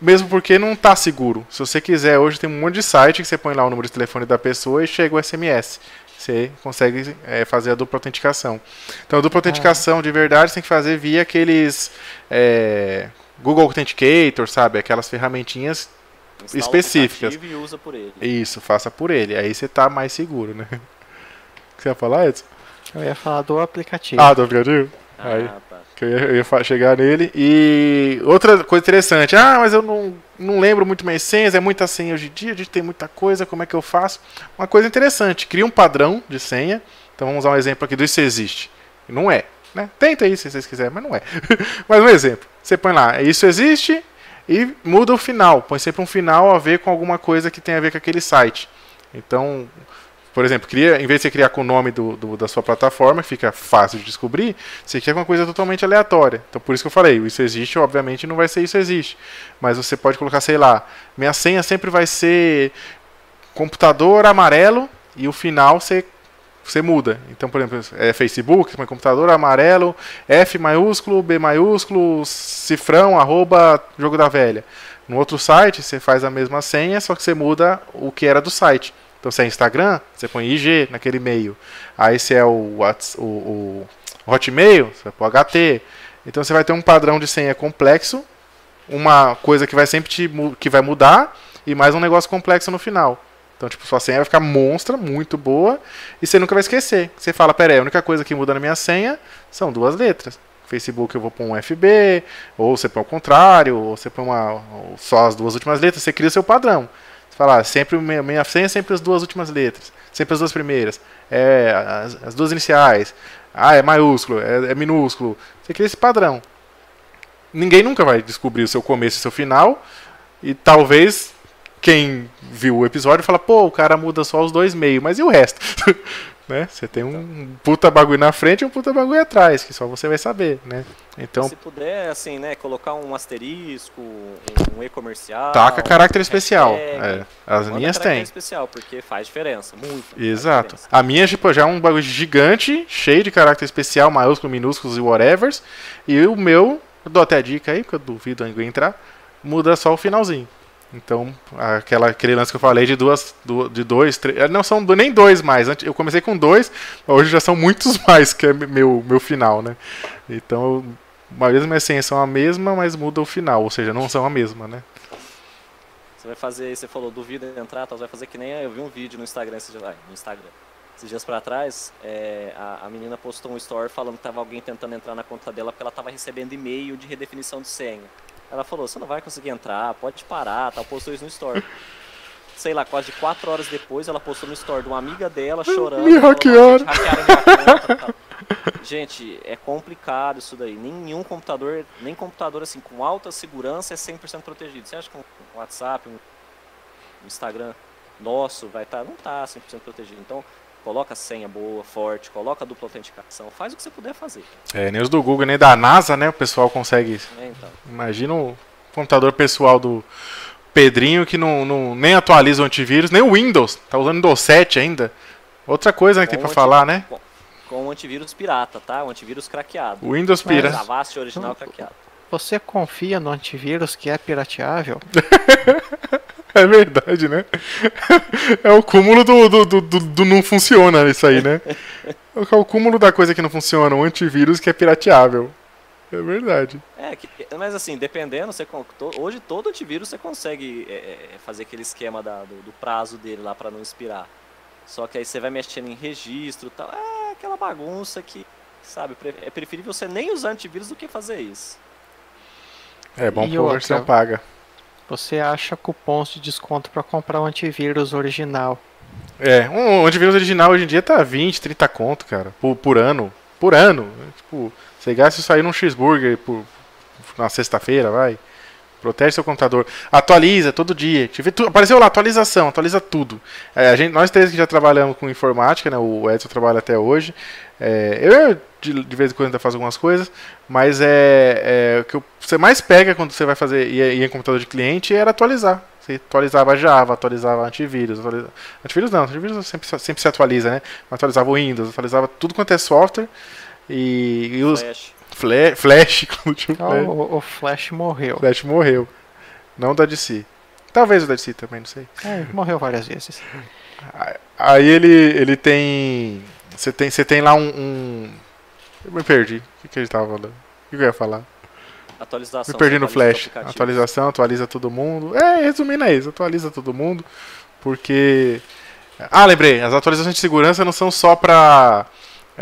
mesmo porque não está seguro. Se você quiser, hoje tem um monte de site que você põe lá o número de telefone da pessoa e chega o SMS. Você consegue é, fazer a dupla autenticação. Então, a dupla autenticação de verdade você tem que fazer via aqueles é, Google Authenticator, sabe? Aquelas ferramentinhas. Instala o Específicas. E usa por ele. Isso, faça por ele. Aí você tá mais seguro, né? O que você ia falar, Edson? Eu ia falar do aplicativo. Ah, do aplicativo? Aí. Ah, tá. Que eu ia, eu ia chegar nele. E outra coisa interessante. Ah, mas eu não, não lembro muito minhas senhas, é muita senha hoje em dia, a gente tem muita coisa, como é que eu faço? Uma coisa interessante, cria um padrão de senha. Então vamos usar um exemplo aqui do Isso Existe. Não é. Né? Tenta aí se vocês quiserem, mas não é. mas um exemplo. Você põe lá, Isso Existe e muda o final. Põe sempre um final a ver com alguma coisa que tem a ver com aquele site. Então, por exemplo, cria, em vez de você criar com o nome do, do- da sua plataforma, que fica fácil de descobrir, você cria uma coisa totalmente aleatória. Então, por isso que eu falei, isso existe, obviamente não vai ser isso existe. Mas você pode colocar, sei lá, minha senha sempre vai ser computador amarelo e o final você, você muda. Então, por exemplo, é Facebook, põe computador amarelo, F maiúsculo, B maiúsculo, cifrão, arroba, jogo da velha. No outro site, você faz a mesma senha, só que você muda o que era do site. Então, se é Instagram, você põe IG naquele e-mail. Aí, se é o, o, o Hotmail, você pôr HT. Então, você vai ter um padrão de senha complexo, uma coisa que vai sempre te, que vai mudar e mais um negócio complexo no final. Então, tipo, sua senha vai ficar monstra, muito boa, e você nunca vai esquecer. Você fala, pera aí, a única coisa que muda na minha senha são duas letras. Facebook eu vou pôr um FB, ou você põe o contrário, ou você põe uma, só as duas últimas letras, você cria o seu padrão. Você fala, ah, sempre minha senha é sempre as duas últimas letras, sempre as duas primeiras, é as, as duas iniciais, ah, é maiúsculo, é, é minúsculo. Você cria esse padrão. Ninguém nunca vai descobrir o seu começo e seu final, e talvez quem viu o episódio fala, pô, o cara muda só os dois meios, mas e o resto? né? Você tem um puta bagulho na frente e um puta bagulho atrás, que só você vai saber, né? Então, Se puder, assim, né, colocar um asterisco, um e comercial. taca caráter especial. hashtag, É, as minhas têm. especial, porque faz diferença, muito. Exato. diferença. A minha, tipo, já é um bagulho gigante, cheio de caráter especial, maiúsculo, minúsculos e whatevers. E o meu, eu dou até a dica aí, porque eu duvido alguém entrar, muda só o finalzinho. Então, aquela, aquele lance que eu falei de duas, du- de dois, três, não são nem dois mais. Eu comecei com dois, hoje já são muitos mais, que é meu, meu final, né? Então, a minhas senhas são a mesma, mas muda o final, ou seja, não são a mesma, né? Você vai fazer, você falou, duvida de entrar, tal, você vai fazer que nem eu vi um vídeo no Instagram, esses dias, no Instagram. Esses dias pra trás, é, a, a menina postou um story falando que tava alguém tentando entrar na conta dela porque ela tava recebendo e-mail de redefinição de senha. Ela falou, você não vai conseguir entrar, pode parar, tal, postou isso no story. Sei lá, quase quatro horas depois, ela postou no story de uma amiga dela chorando. Me hackearam. Tal. Gente, é complicado isso daí. Nenhum computador, nem computador assim com alta segurança é 100% protegido. Você acha que um WhatsApp, um Instagram nosso vai estar, não tá 100% protegido. Então, coloca senha boa, forte, coloca dupla autenticação, faz o que você puder fazer. É, nem os do Google, nem da NASA, né? O pessoal consegue né? Então, Imagina o computador pessoal do Pedrinho que não, não- nem atualiza o antivírus, nem o Windows. Tá usando Windows 7 ainda. Outra coisa né, que tem Com anti- falar, né? com o antivírus pirata, tá? O antivírus craqueado. O Windows Mas pira. a Avast original craqueado. você confia no antivírus que é pirateável? É verdade, né? É o cúmulo do, do, do, do, do não funciona isso aí, né? É o cúmulo da coisa que não funciona, um antivírus que é pirateável. É verdade. É, que, mas assim, dependendo, você, hoje todo antivírus você consegue é, é, fazer aquele esquema da, do, do prazo dele lá para não expirar. Só que aí você vai mexendo em registro e tal. É aquela bagunça que, sabe, é preferível você nem usar antivírus do que fazer isso. É bom por versão paga. Você acha cupons de desconto para comprar um antivírus original. É, um antivírus original hoje em dia tá 20, 30 conto, cara, por, por ano. Por ano. Tipo, você gasta isso aí num cheeseburger por, na sexta-feira, vai. Protege seu computador. Atualiza todo dia. Apareceu lá, atualização, atualiza tudo. É, a gente, nós três que já trabalhamos com informática, né? O Edson trabalha até hoje. É, eu de, de, vez em quando ainda faço algumas coisas, mas é, é o que você mais pega quando você vai fazer ia em computador de cliente era atualizar. Você atualizava Java, atualizava antivírus. Atualizava... Antivírus não, antivírus sempre, sempre se atualiza, né? Atualizava o Windows, atualizava tudo quanto é software. E, e os. Flash. Flash, flash, oh, o, o, Flash morreu. Flash morreu. Não da DC. Talvez o da DC também, não sei. É, morreu várias vezes. Aí ele, ele tem. Você tem, você tem lá um, um... Eu me perdi. O que, que ele estava falando? O que eu ia falar? Atualização. Me perdi no Flash. Atualização, atualiza todo mundo. É, resumindo é isso, atualiza todo mundo. Porque. Ah, lembrei, as atualizações de segurança não são só para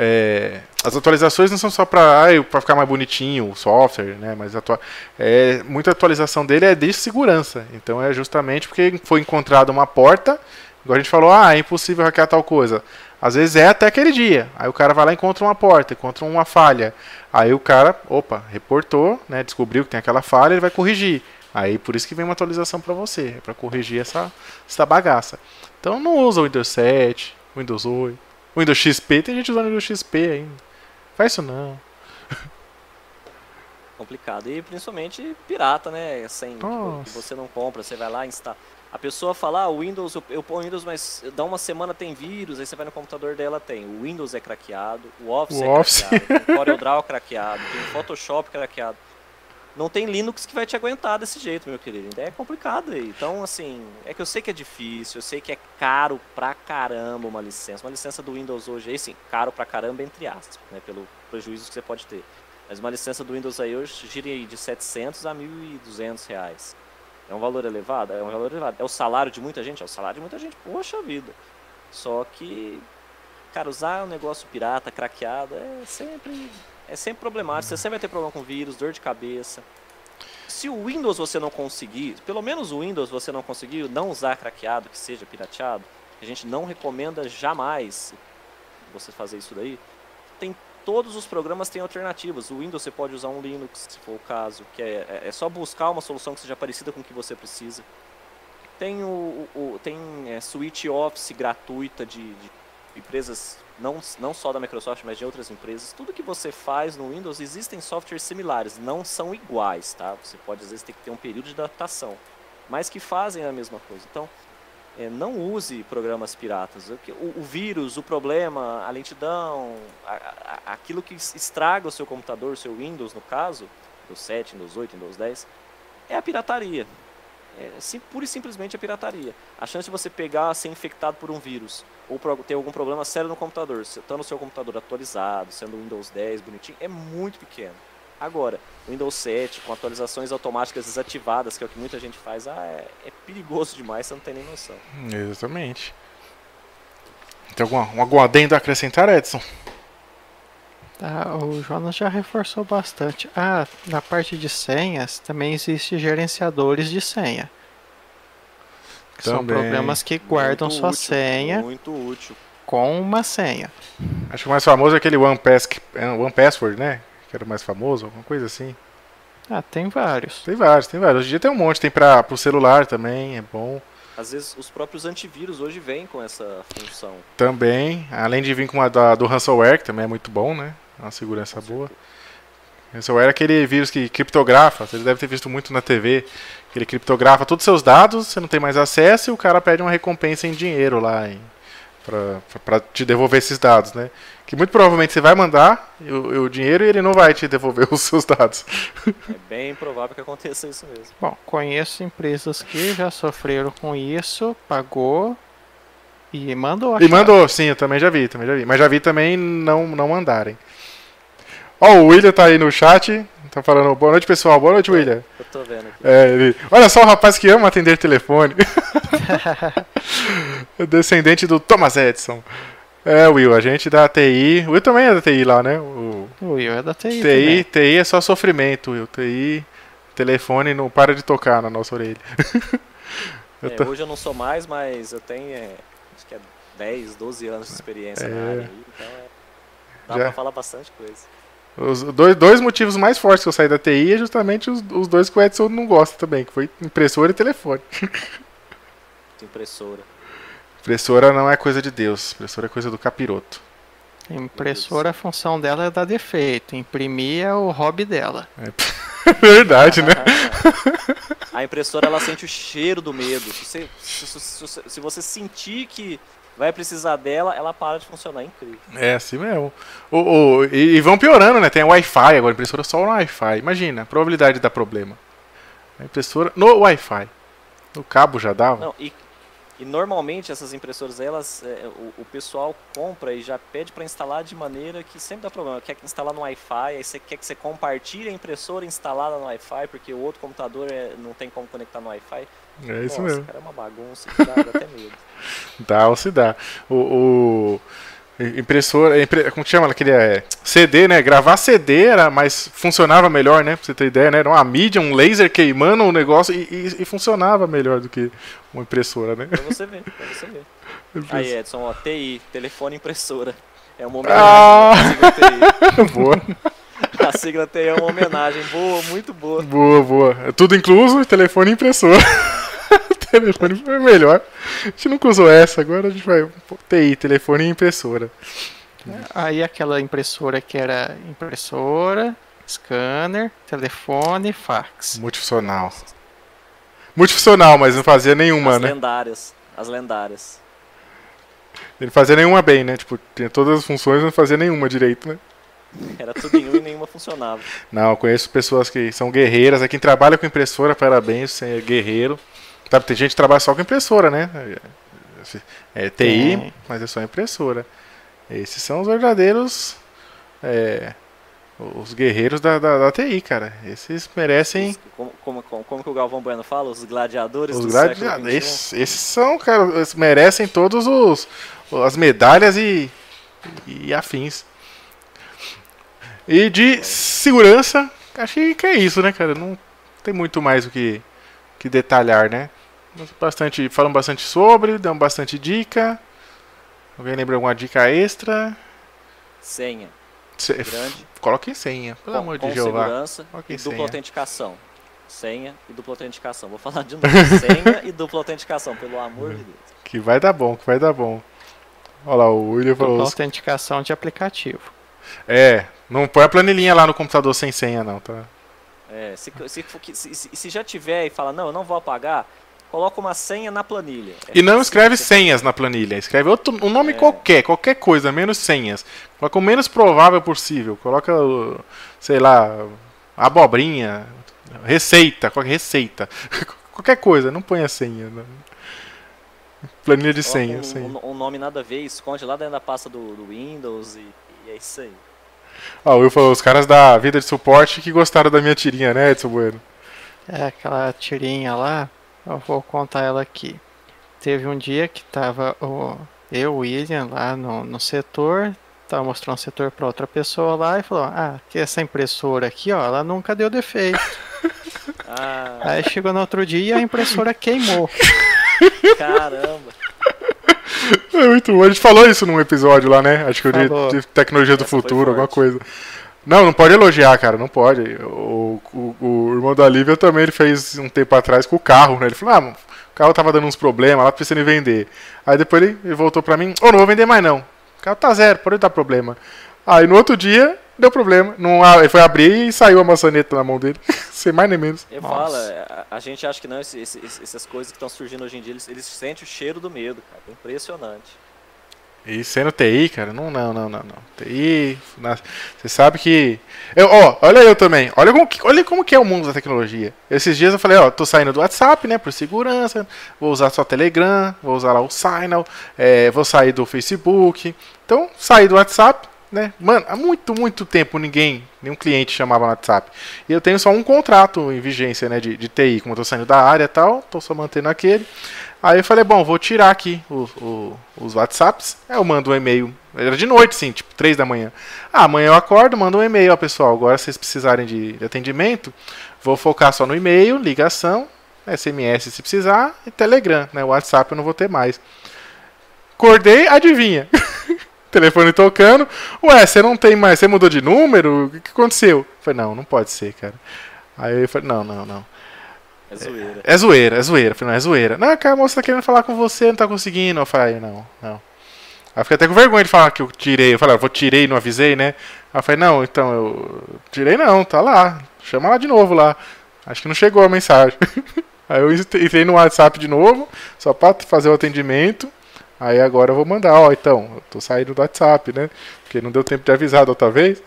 é, as atualizações não são só para ah, ficar mais bonitinho o software, né? Mas atua é, muita atualização dele é de segurança. Então é justamente porque foi encontrada uma porta. Igual a gente falou, ah, é impossível hackear tal coisa. Às vezes é até aquele dia. Aí o cara vai lá e encontra uma porta, encontra uma falha. Aí o cara, opa, reportou, né? Descobriu que tem aquela falha, ele vai corrigir. Aí por isso que vem uma atualização para você, é para corrigir essa, essa bagaça. Então não usa o Windows 7, Windows 8. Windows XP, tem gente usando Windows XP ainda. Faz isso não. Complicado. E principalmente pirata, né? Sem tipo, que você não compra, você vai lá e instala. A pessoa fala, ah, Windows, eu, eu ponho Windows, mas dá uma semana tem vírus, aí você vai no computador dela, tem. O Windows é craqueado, o Office o é Office. craqueado, o CorelDRAW é craqueado, tem o Photoshop craqueado não tem Linux que vai te aguentar desse jeito, meu querido. É complicado aí. Então, assim, é que eu sei que é difícil, eu sei que é caro pra caramba uma licença. Uma licença do Windows hoje aí, sim, caro pra caramba, entre aspas, né? Pelo prejuízo que você pode ter. Mas uma licença do Windows aí hoje gira de 700 a 1.200 reais. É um valor elevado? É um valor elevado. É o salário de muita gente? É o salário de muita gente. Poxa vida. Só que, cara, usar um negócio pirata, craqueado, é sempre é sempre problemático, você sempre vai ter problema com vírus, dor de cabeça. Se o Windows você não conseguir, pelo menos o Windows você não conseguir não usar craqueado, que seja pirateado, a gente não recomenda jamais você fazer isso daí. Tem todos os programas têm alternativas. O Windows você pode usar um Linux, se for o caso, que é, é, é só buscar uma solução que seja parecida com o que você precisa. Tem o, o tem é, Office gratuita de, de empresas não, não só da Microsoft, mas de outras empresas, tudo que você faz no Windows existem softwares similares, não são iguais, tá? Você pode às vezes ter que ter um período de adaptação, mas que fazem a mesma coisa. Então, é, não use programas piratas. O, o, vírus, o problema, a lentidão, a, a, aquilo que estraga o seu computador, o seu Windows no caso, Windows 7, Windows 8, Windows 10, é a pirataria. É, sim, pura e simplesmente a pirataria. A chance de você pegar, ser infectado por um vírus, ou ter algum problema sério no computador, estando o seu computador atualizado, sendo o Windows 10 bonitinho, é muito pequeno. Agora, o Windows 7 com atualizações automáticas desativadas, que é o que muita gente faz, ah, é, é perigoso demais, você não tem nem noção. Exatamente. Tem algum, algum adendo a acrescentar, Edson? Tá, o Jonas já reforçou bastante. Ah, na parte de senhas também existe gerenciadores de senha. Que são programas que guardam muito sua útil, senha muito útil. com uma senha. Acho que o mais famoso é aquele One, Pass, One Password, né? Que era o mais famoso, alguma coisa assim. Ah, tem vários. Tem vários, tem vários. Hoje em dia tem um monte, tem para o celular também, é bom. Às vezes os próprios antivírus hoje vêm com essa função. Também, além de vir com uma da, do ransomware, que também é muito bom, né? Uma segurança boa. Ransomware é aquele vírus que criptografa, você deve ter visto muito na TV, ele criptografa todos os seus dados, você não tem mais acesso e o cara pede uma recompensa em dinheiro lá. Em, para te devolver esses dados, né? Que muito provavelmente você vai mandar o, o, dinheiro e ele não vai te devolver os seus dados. É bem provável que aconteça isso mesmo. Bom, conheço empresas que já sofreram com isso, pagou e mandou. E mandou, sim, eu também já vi, também já vi. Mas já vi também não, não mandarem. Ó, oh, o William tá aí no chat, tá falando boa noite, pessoal. Boa noite, William. Eu tô vendo aqui. É, ele... Olha só o rapaz que ama atender telefone. Descendente do Thomas Edison. É, Will, a gente da TI. O Will também é da TI lá, né? O, o Will é da TI. TI, TI é só sofrimento, Will. TI, telefone não para de tocar na nossa orelha. eu é, tô... Hoje eu não sou mais, mas eu tenho é, acho que é 10, 12 anos de experiência é... na área aí, então é, dá Já... pra falar bastante coisa. Os dois, dois motivos mais fortes que eu saí da TI é justamente os, os dois que o Edson não gosta também, que foi impressora e telefone. Impressora. Impressora não é coisa de Deus, impressora é coisa do capiroto. Impressora, a função dela é dar defeito, imprimir é o hobby dela. É verdade, né? a impressora ela sente o cheiro do medo. Se você, se, se, se você sentir que vai precisar dela, ela para de funcionar. É incrível. É assim mesmo. O, o, e, vão piorando, né? Tem Wi-Fi agora, impressora só no Wi-Fi. Imagina, a probabilidade de dar problema. A impressora no Wi-Fi. No cabo já dava. Não, e, e normalmente essas impressoras, elas, é, o, o, pessoal compra e já pede para instalar de maneira que sempre dá problema. Quer instalar no Wi-Fi, aí você quer que você compartilhe a impressora instalada no Wi-Fi, porque o outro computador é, não tem como conectar no Wi-Fi. É isso Nossa, mesmo. Cara, é uma bagunça que dá, dá até medo. Dá ou se dá. O, o impressora, impre, como chama aquele é, CD, né? Gravar CD era, mas funcionava melhor, né? Pra você ter ideia, né? Era uma mídia, um laser queimando o um negócio e, e, e, funcionava melhor do que uma impressora, né? Pra você ver, pra você ver. Aí, Edson, ó, TI, telefone impressora. É uma homenagem ah! Boa. A sigla TI é uma homenagem. Boa, muito boa. Boa, boa. É tudo incluso, telefone e impressora. Telefone foi melhor. A gente nunca usou essa, agora a gente vai. TI, telefone e impressora. Aí aquela impressora que era impressora, scanner, telefone, fax. Multifuncional. Multifuncional, mas não fazia nenhuma, as né? As lendárias. As lendárias. Ele não fazia nenhuma bem, né? Tipo, tinha todas as funções, não fazia nenhuma direito, né? Era tudo em um e nenhuma funcionava. Não, eu conheço pessoas que são guerreiras. É quem trabalha com impressora, parabéns, você é guerreiro. Tá, tem gente que trabalha só com impressora, né? É TI, é. mas é só impressora. Esses são os verdadeiros. É, os guerreiros da, da, da, TI, cara. Esses merecem. Os, como, como, como, que o Galvão Bueno fala? Os gladiadores os do gladiadores. Esses, esses, são, cara, eles merecem todos os as medalhas e, e afins. E de segurança, acho que é isso, né, cara? Não tem muito mais o que, que detalhar, né? Bastante, falam bastante sobre, dão bastante dica. Alguém lembra alguma dica extra? Senha. Se, Grande. Coloque senha, pelo com, amor de Jeová. segurança e dupla autenticação. Senha e dupla autenticação. Vou falar de novo. senha e dupla autenticação, pelo amor de Deus. Que vai dar bom, que vai dar bom. Olha lá, o William falou. Dupla autenticação de aplicativo. É, não põe a planilhinha lá no computador sem senha, não, tá? É, se, se, se, se já tiver e fala, não, eu não vou apagar, coloca uma senha na planilha. É e não escreve senhas na planilha, escreve outro, um nome é. qualquer, qualquer coisa, menos senhas. Coloca o menos provável possível. Coloca, sei lá, abobrinha, receita, qualquer receita. qualquer coisa, não ponha senha. Não. Planilha de senha. Um, senha. Um, um, nome nada a ver, esconde lá dentro da pasta do, do Windows e, e, é isso aí. Ah, o Will falou, os caras da vida de suporte que gostaram da minha tirinha, né, Edson Bueno? É, aquela tirinha lá, eu vou contar ela aqui. Teve um dia que tava o, eu, o William, lá no, no setor, tava mostrando o setor para outra pessoa lá e falou: Ah, que essa impressora aqui, ó, ela nunca deu defeito. ah. Aí chegou no outro dia e a impressora queimou. Caramba! É muito bom. A gente falou isso num episódio lá, né? Acho que de, de tecnologia do Essa futuro, alguma coisa. Não, não pode elogiar, cara, não pode. O, o, o, irmão da Lívia também ele fez um tempo atrás com o carro, né? Ele falou, ah, o carro tava dando uns problemas lá, pensando em vender. Aí depois ele, ele voltou pra mim, ô, oh, não vou vender mais não. O carro tá zero, pode dar problema. Aí no outro dia, deu problema. Não, ele foi abrir e saiu a maçaneta na mão dele. Sem mais nem menos. Eu falo, é, a, a, gente acha que não, esse, esse, essas coisas que estão surgindo hoje em dia, eles, eles sentem o cheiro do medo, cara. É impressionante. E sendo TI, cara, não, não, não, não, não. TI, você sabe que. Eu, ó, olha eu também. Olha como, olha como que é o mundo da tecnologia. Esses dias eu falei, ó, tô saindo do WhatsApp, né, por segurança. Vou usar só Telegram, vou usar lá o Signal, é, vou sair do Facebook. Então, saí do WhatsApp, né? Mano, há muito, muito tempo ninguém, nenhum cliente chamava no WhatsApp. E eu tenho só um contrato em vigência, né, de, de TI. Como eu tô saindo da área e tal, tô só mantendo aquele. Aí eu falei, bom, vou tirar aqui o- o- os WhatsApps. Aí eu mando um e-mail. Era de noite, sim, tipo 3 da manhã. Ah, amanhã eu acordo, mando um e-mail, ó, pessoal. Agora se vocês precisarem de, de atendimento, vou focar só no e-mail, ligação, SMS se precisar, e Telegram, né? O WhatsApp eu não vou ter mais. Acordei, adivinha? Telefone tocando. Ué, você não tem mais, você mudou de número? O que, que aconteceu? Eu falei, não, não pode ser, cara. Aí eu falei, não, não, não. É zoeira. É zoeira, é zoeira. Eu falei, não, é zoeira. Não, cara, a moça tá querendo falar com você, não tá conseguindo. Eu falei, não, não. Aí eu fiquei até com vergonha de falar que eu tirei. Eu falei, ah, vou tirei não avisei, né? Aí eu falei, não, então eu. Tirei não, tá lá. Chama lá de novo lá. Acho que não chegou a mensagem. Aí eu entrei no WhatsApp de novo, só pra fazer o atendimento. Aí agora eu vou mandar, ó, então, eu tô saindo do WhatsApp, né? Porque não deu tempo de avisar da outra vez.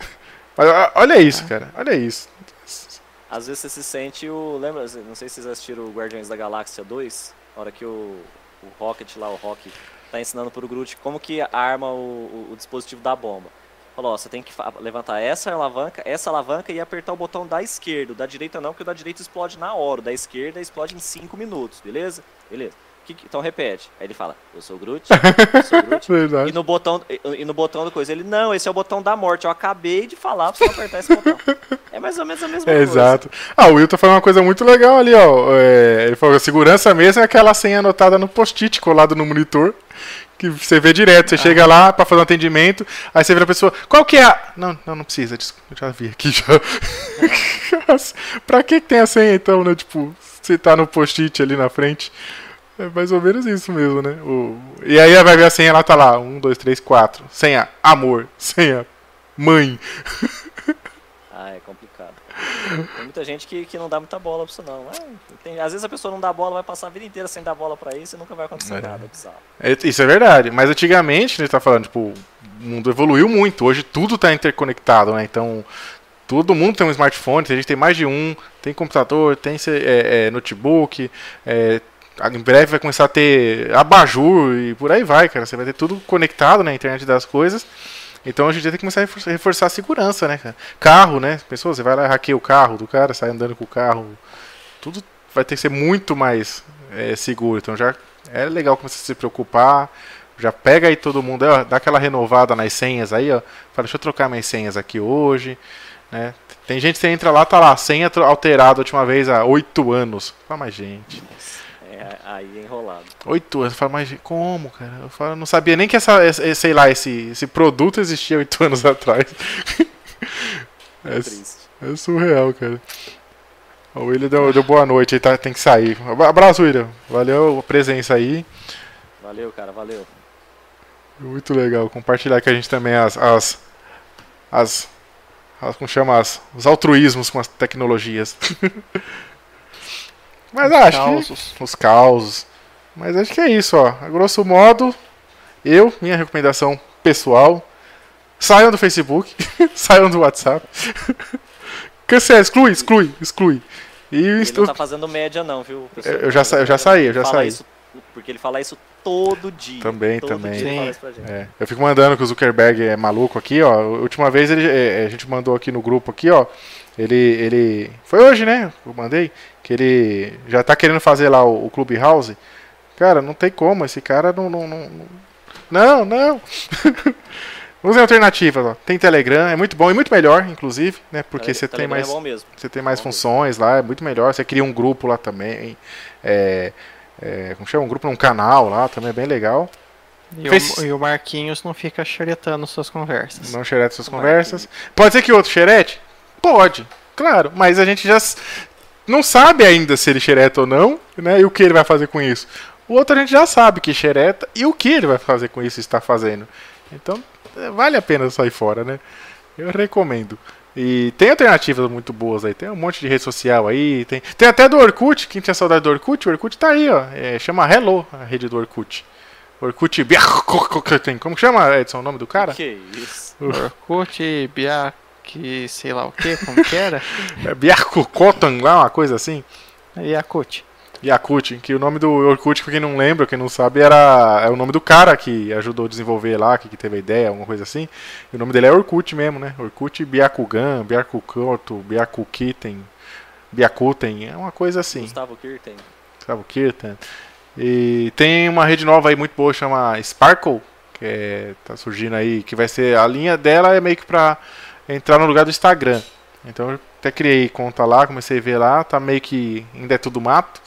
Mas olha isso, cara, olha isso. Às vezes você se sente o. Lembra? Não sei se vocês assistiram o Guardiões da Galáxia 2, na hora que o, o Rocket lá, o Rock, tá ensinando pro Groot como que arma o, o- o dispositivo da bomba. Falou, ó, você tem que levantar essa alavanca, essa alavanca e apertar o botão da esquerda. O da direita não, porque o da direita explode na hora. O da esquerda explode em 5 minutos, beleza? Beleza. Que então repete. Aí ele fala, eu sou o Groot, eu sou o Groot. Verdade. E no botão e- e no botão do coisa, ele não, esse é o botão da morte. Eu acabei de falar pra você apertar esse botão. É mais ou menos a mesma É, coisa. exato. Ah, o Wilton falou uma coisa muito legal ali, ó. É, ele falou: a segurança mesmo é aquela senha anotada no post-it colado no monitor. Que você vê direto. Você chega lá pra fazer um atendimento, aí você vira a pessoa: qual que é a. Não, não, não precisa, desculpa, eu já vi aqui já. pra que que tem a senha então, né? Tipo, você tá no post-it ali na frente. É mais ou menos isso mesmo, né? O... E aí vai ver a senha, lá tá lá: 1, 2, 3, 4. Senha amor, senha mãe. Ah, é complicado. Tem muita gente que, que não dá muita bola pra isso não. Ah, tem- às vezes a pessoa não dá bola, vai passar a vida inteira sem dar bola pra isso e nunca vai acontecer É. nada, bizarro. É, Isso é verdade, mas antigamente, a gente tá falando, tipo, o mundo evoluiu muito, hoje tudo tá interconectado, né? Então, todo mundo tem um smartphone, a gente tem mais de um, tem computador, tem é, é, notebook, é, em breve vai começar a ter abajur e por aí vai, cara. Você vai ter tudo conectado na internet das coisas. Então hoje em dia tem que começar a refor- reforçar a segurança, né, cara? Carro, né? Pessoas, você vai lá hackeia o carro do cara, sai andando com o carro. Tudo vai ter que ser muito mais é, seguro. Então já é legal começar a se preocupar. Já pega aí todo mundo, ó, dá aquela renovada nas senhas aí, ó. Fala, deixa eu trocar minhas senhas aqui hoje. Né? Tem gente que entra lá, tá lá, senha alterada a última vez há oito anos. Fala, mas gente, É, aí é enrolado. oito anos. Fala, mas gente, como, cara? Eu falo, eu não sabia nem que essa, esse- sei lá, esse, esse produto existia oito anos atrás. É É, é surreal, cara. O William deu, deu boa noite, ele tá, tem que sair. Abraço, William. Valeu a presença aí. Valeu, cara, valeu. Muito legal compartilhar com a gente também as. as, as, as como chama? As, os altruísmos com as tecnologias. Mas acho Causos. que. Os causos. Mas acho que é isso, ó. A grosso modo, eu, minha recomendação pessoal. Saiam do Facebook, saiam do WhatsApp. Cancela, exclui, exclui, exclui. E Ele estou- não tá fazendo média não, viu? pessoal? Eu já sa- eu já saí, eu já saí. isso- porque ele fala isso todo dia. Também, todo também. Dia ele Sim. fala isso pra gente. É, eu fico mandando que o Zuckerberg é maluco aqui, ó. A última vez ele, é, a gente mandou aqui no grupo aqui, ó. Ele, ele. Foi hoje, né? Eu mandei. Que ele já tá querendo fazer lá o, o Clubhouse. Cara, não tem como. Esse cara não. Não, não. Não, não. Usem alternativas, ó. Tem Telegram, é muito bom e muito melhor, inclusive, né? Porque Tele- você tem mais. É bom mesmo. Você tem mais Bom funções lá, é muito melhor. Você cria um grupo lá também. É, é, como chama? Um grupo num canal lá, também é bem legal. E, Fez- o, e o Marquinhos não fica xeretando suas conversas. Não xerete suas conversas. Pode ser que outro xerete? Pode, claro. Mas a gente já não sabe ainda se ele xereta ou não, né? E o que ele vai fazer com isso. O outro a gente já sabe que xereta e o que ele vai fazer com isso e está fazendo. Então, é, vale a pena sair fora, né? Eu recomendo. E tem alternativas muito boas aí. Tem um monte de rede social aí. Tem, tem até do Orkut. Quem tinha saudade do Orkut, o Orkut tá aí, ó. É, chama Hello, a rede do Orkut. Orkut Biakukoten. Como chama, Edson, o nome do cara? Que isso? Orkut, Biak, sei lá o que, como que era? É uma coisa assim. Yakut. Yakut, que o nome do Orkut, pra quem não lembra, quem não sabe, era é o nome do cara que ajudou a desenvolver lá, que, que teve a ideia, alguma coisa assim. E o nome dele é Orkut mesmo, né? Orkut Byakugan, Byakukoto, Byakukiten, Byakuten, é uma coisa assim. Gustavo Kirten. Gustavo Kirten. E tem uma rede nova aí muito boa, chama Sparkle, que é, tá surgindo aí, que vai ser, a linha dela é meio que pra entrar no lugar do Instagram. Então eu até criei conta lá, comecei a ver lá, tá meio que ainda é tudo mato,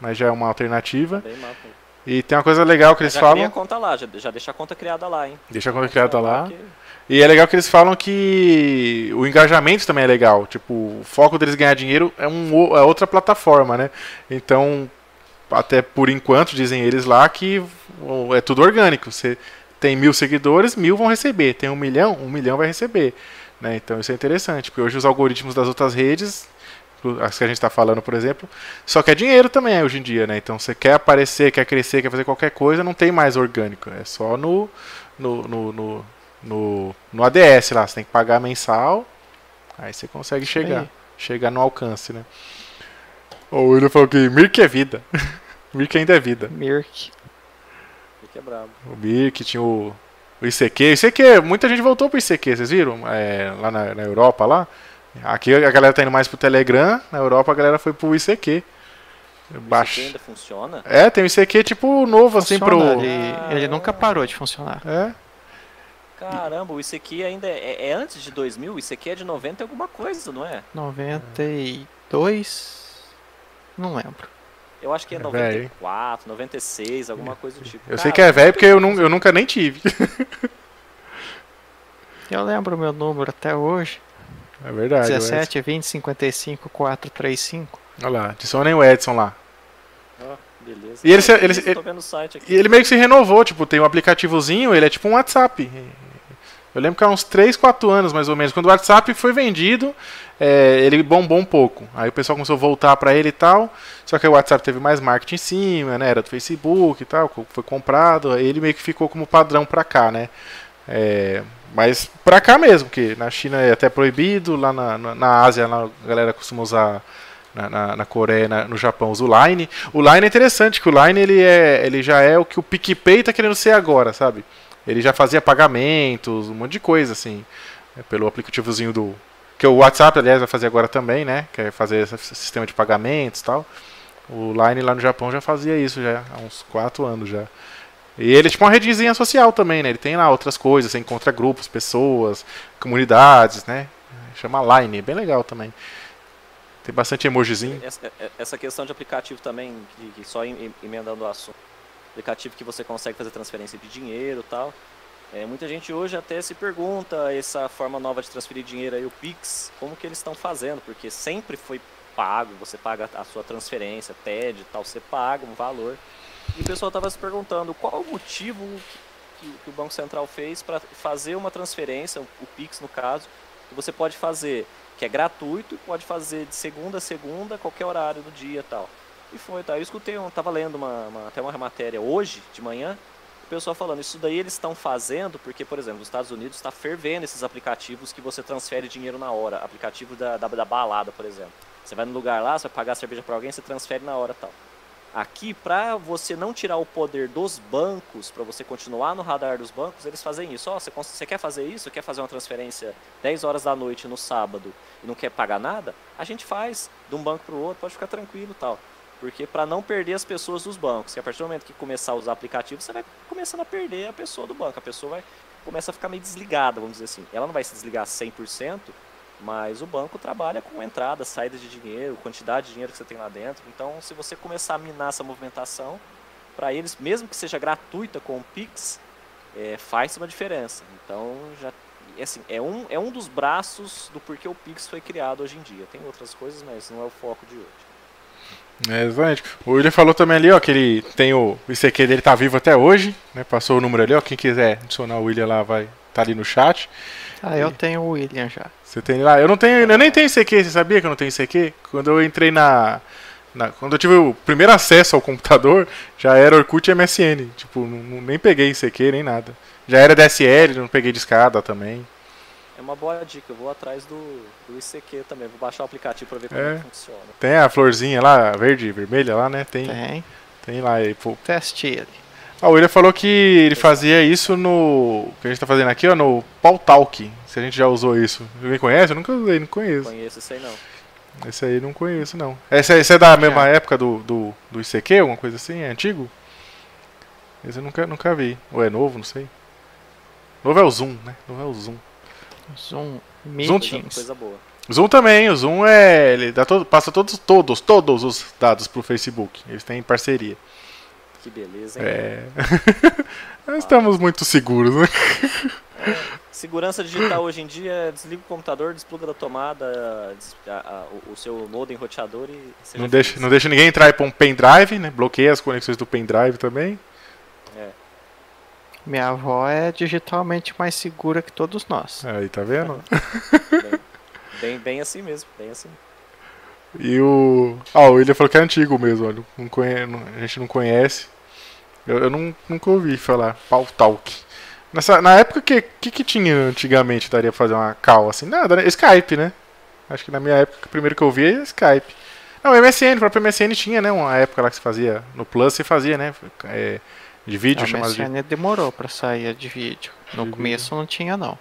mas já é uma alternativa. E tem uma coisa legal que eles já falam. a conta lá, já, já deixa a conta criada lá, hein? Deixa a conta criada lá. Que- E é legal que eles falam que o engajamento também é legal. Tipo, o foco deles ganhar dinheiro é, um, é outra plataforma, né? Então, até por enquanto, dizem eles lá que é tudo orgânico. Você tem mil seguidores, mil vão receber. Tem um milhão, um milhão vai receber. Né? Então isso é interessante, porque hoje os algoritmos das outras redes, as que a gente está falando, por exemplo, só quer dinheiro também hoje em dia, né? Então você quer aparecer, quer crescer, quer fazer qualquer coisa, não tem mais orgânico. É só no, no, no, no, no, no ADS lá, você tem que pagar mensal, aí você consegue chegar, aí. chegar no alcance, né? O William falou que Mirk é vida. Mirk ainda é vida. Mirk. que é brabo. O Mirk tinha o, o ICQ. ICQ, muita gente voltou pro ICQ, vocês viram? É, lá na, na Europa, lá. Aqui a galera tá indo mais pro Telegram, na Europa a galera foi pro ICQ. Isso Baixo. aqui ainda funciona? É, tem o ICQ tipo novo, assim, pro... Funciona, ele, ele nunca parou de funcionar. É, Caramba, o ICQ ainda é, é antes de 2000? O ICQ é de 90 e alguma coisa, não é? 92. Não lembro. Eu acho que é É velho, hein? 94, 96, alguma coisa do tipo. eu sei que é velho porque eu, nu- eu nunca nem tive. Eu lembro o meu número até hoje. É verdade. o Edson. 17, 20, 55, 435. Olha lá, adicionem o Edson lá. Ó, beleza. E ele se- Ah, ele- site aqui. E ele meio que se renovou, tipo, tem um aplicativozinho, ele é tipo um WhatsApp. Eu lembro que há uns 3, 4 anos mais ou menos, quando o WhatsApp foi vendido, é, ele bombou um pouco. Aí o pessoal começou a voltar pra ele e tal. Só que o WhatsApp teve mais marketing em cima, né? Era do Facebook e tal, foi comprado. Aí ele meio que ficou como padrão pra cá, né? É, mas pra cá mesmo, porque na China é até proibido, lá na, na, na Ásia lá a galera costuma usar. Na, na, na Coreia, na- no Japão, usa o Line. O Line é interessante, que o Line ele, é, ele já é o que o PicPay tá querendo ser agora, sabe? Ele já fazia pagamentos, um monte de coisa, assim, é, pelo aplicativozinho do. Que o WhatsApp, aliás, vai fazer agora também, né? Que é fazer esse sistema de pagamentos e tal. O Line lá no Japão já fazia isso já, há uns 4 anos já. E ele é tipo uma redezinha social também, né? Ele tem lá outras coisas, você encontra grupos, pessoas, comunidades, né? Chama Line, é bem legal também. Tem bastante emojizinho. Essa, essa questão de aplicativo também, que, só em- emendando o assunto. Aplicativo que você consegue fazer transferência de dinheiro tal. É, muita gente hoje até se pergunta essa forma nova de transferir dinheiro aí, o Pix, como que eles estão fazendo? Porque sempre foi pago, você paga a sua transferência, TED tal, você paga um valor. E o pessoal estava se perguntando qual o motivo que, que o Banco Central fez para fazer uma transferência, o Pix no caso, que você pode fazer que é gratuito pode fazer de segunda a segunda, qualquer horário do dia tal. E foi, tá? Eu escutei, eu tava lendo uma, uma- até uma matéria hoje, de manhã, o pessoal falando, isso daí eles estão fazendo porque, por exemplo, nos Estados Unidos está fervendo esses aplicativos que você transfere dinheiro na hora. Aplicativo da, da, da balada, por exemplo. Você vai no lugar lá, você vai pagar cerveja para alguém, você transfere na hora tal. Aqui, para você não tirar o poder dos bancos, para você continuar no radar dos bancos, eles fazem isso. Ó, você, cons- você quer fazer isso? Quer fazer uma transferência 10 horas da noite no sábado e não quer pagar nada? A gente faz de um banco para o outro, pode ficar tranquilo tal. Porque para não perder as pessoas dos bancos, que a partir do momento que começar a usar aplicativo, você vai começando a perder a pessoa do banco. A pessoa vai começa a ficar meio desligada, vamos dizer assim. Ela não vai se desligar 100%, mas o banco trabalha com entrada, saída de dinheiro, quantidade de dinheiro que você tem lá dentro. Então, se você começar a minar essa movimentação, para eles, mesmo que seja gratuita com o Pix, é, faz uma diferença. Então, já assim, é um, é um dos braços do porquê o Pix foi criado hoje em dia. Tem outras coisas, mas não é o foco de hoje. É, exatamente. O William falou também ali, ó, que ele tem o, ICQ dele tá vivo até hoje, né? Passou o número ali, ó. Quem quiser adicionar o William lá vai tá ali no chat. Ah, eu tenho o William já. Você tem lá. Eu não tenho, eu nem tenho ICQ, você sabia que eu não tenho ICQ? Quando eu entrei na na- quando eu tive o primeiro acesso ao computador, já era Orkut e MSN. Tipo, não- nem peguei ICQ nem nada. Já era DSL, não peguei de escada também. É uma boa dica, eu vou atrás do, do ICQ também, vou baixar o aplicativo pra ver como É. que funciona. Tem a florzinha lá, verde e vermelha lá, né? Tem, tem, Tem. lá. E, pô. Teste ele. Ah, o William falou que ele fazia isso no. que a gente tá fazendo aqui, ó, no Pautalk. Se a gente já usou isso. Alguém conhece? Eu nunca usei, não conheço. Conheço aí não. Esse aí não conheço, não. Esse, esse é da mesma época do, do, do ICQ, alguma coisa assim? É antigo? Esse eu nunca, nunca vi. Ou é novo, não sei. Novo é o Zoom, né? Novo é o Zoom. Zoom Coisa, Meetings. coisa boa. Zoom também, o Zoom é. Ele dá todo, passa todos, todos, todos os dados pro Facebook. Eles têm parceria. Que beleza, hein? É. Nós estamos muito seguros, né? Segurança digital hoje em dia é desliga o computador, despluga da tomada, des- a- a- o- seu modem roteador e seja Não deixa, feliz. não deixa ninguém entrar para um pendrive, né? Bloqueia as conexões do pendrive também. Minha avó é digitalmente mais segura que todos nós. Aí, tá vendo? Bem, bem, bem assim mesmo, bem assim. E o. Ah, o William falou que é antigo mesmo, olha. Não conhe... não- A gente não conhece. Eu, eu não, nunca ouvi falar. Pau Talk. Nessa, na época, o que, que, que tinha antigamente? Daria pra fazer uma call assim? Nada, né? Skype, né? Acho que na minha época, o primeiro que eu vi era Skype. Não, MSN, o próprio MSN tinha, né? Uma época lá que se fazia. No Plus você fazia, né? É, de vídeo, A chamado de. MSN demorou pra sair de vídeo. No De começo não tinha não.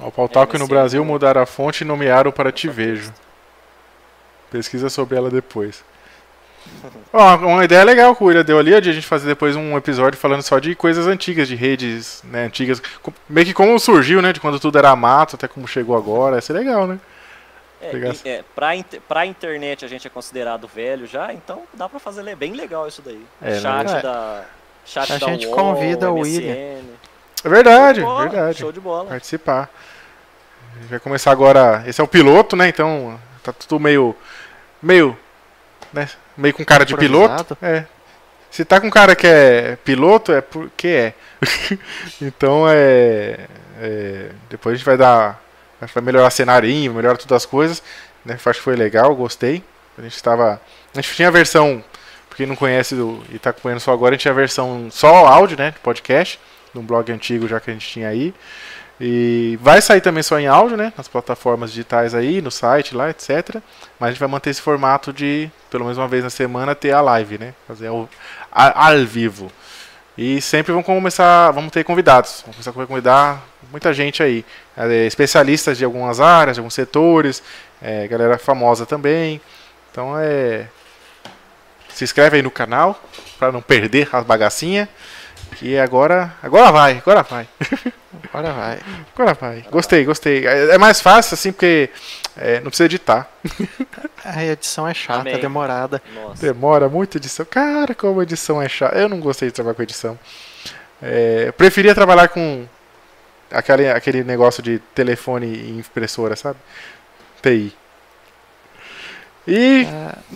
Ó, O Pau Talk no Brasil né? mudaram a fonte e nomearam para Te Vejo. Pesquisa sobre ela depois. Ó, uma, uma ideia legal que o William deu ali, ó, de a gente fazer depois um episódio falando só de coisas antigas, de redes, né, antigas. Meio que como surgiu, né, de quando tudo era mato até como chegou agora. Ia ser legal, né? É, e- é, pra, inter- pra internet a gente é considerado velho já, então dá pra fazer le- bem legal isso daí. É, né? chat É. da. Chat A da gente UOL, convida o MSN. William. É verdade, Show de bola, verdade. Show de bola. Participar. A gente vai começar agora. Esse é o piloto, né? Então tá tudo meio. meio. né? Meio com cara de piloto. É. Se tá com cara que é piloto, é porque é. então é, é, Depois a gente vai dar. Acho que vai melhorar cenarinho, melhorar todas as coisas. Né? Acho que foi legal, gostei. A gente estava. A gente tinha a versão. Pra quem não conhece do, e tá acompanhando só agora, a gente tinha a versão só áudio, né? De podcast. De um blog antigo já que a gente tinha aí. E vai sair também só em áudio, né? Nas plataformas digitais aí, no site lá, etc. Mas a gente vai manter esse formato de, pelo menos uma vez na semana, ter a live, né? Fazer ao, ao vivo. E sempre vamos começar, vamos ter convidados. Vamos começar a convidar muita gente aí. É, especialistas de algumas áreas, de alguns setores, é, galera famosa também. Então é. Se inscreve aí no canal para não perder as bagacinhas. Que agora. Agora vai, agora vai. Agora vai. Agora vai. Gostei, gostei. É é mais fácil assim porque é, não precisa editar. A edição é chata, Amém. demorada. Nossa. Demora muito edição. Cara, como edição é chata. Eu não gostei de trabalhar com edição. É, eu preferia trabalhar com aquele, aquele negócio de telefone e impressora, sabe? TI. E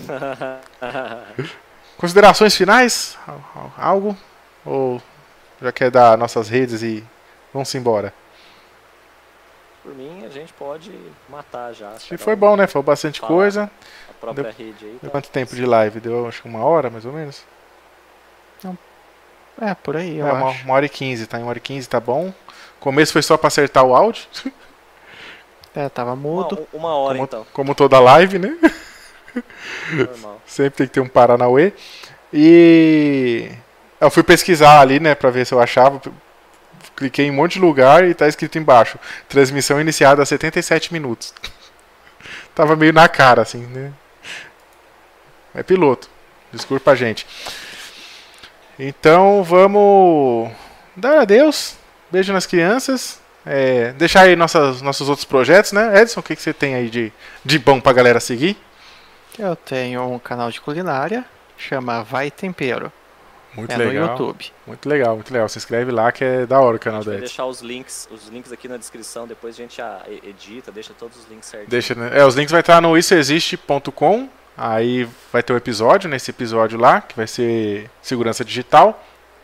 considerações finais? Al- al- Algo? Ou já quer dar nossas redes e vamos embora? Por mim, a gente pode matar já. Acho que foi bom, né? Foi bastante Fala. coisa. A própria rede aí. Deu tá? quanto tempo de live? Deu acho que uma hora, mais ou menos? É, por aí, eu É, uma, acho. uma hora e quinze, tá? Em uma hora e quinze tá bom. Começo foi só pra acertar o áudio, É, tava Uma, mudo. uma hora como, então. como toda live, né? Normal. Sempre tem que ter um Paranauê. E eu fui pesquisar ali, né, pra ver se eu achava. Cliquei em um monte de lugar e tá escrito embaixo: transmissão iniciada a 77 minutos. Tava meio na cara, assim, né? É piloto. Desculpa a gente. Então vamos dar adeus. Beijo nas crianças. É, deixar aí nossas, nossos outros projetos, né? Edson, o que, que você tem aí de, de bom pra galera seguir? Eu tenho um canal de culinária, chama Vai Tempero. Muito é legal. no YouTube. Muito legal, muito legal. Se inscreve lá que é da hora o canal da vai Edson. deixar os links, os links aqui na descrição, depois a gente edita, deixa todos os links certinho. Deixa, né? É, os links vai estar no issoexiste.com. Aí vai ter o episódio, nesse episódio lá, que vai ser segurança digital.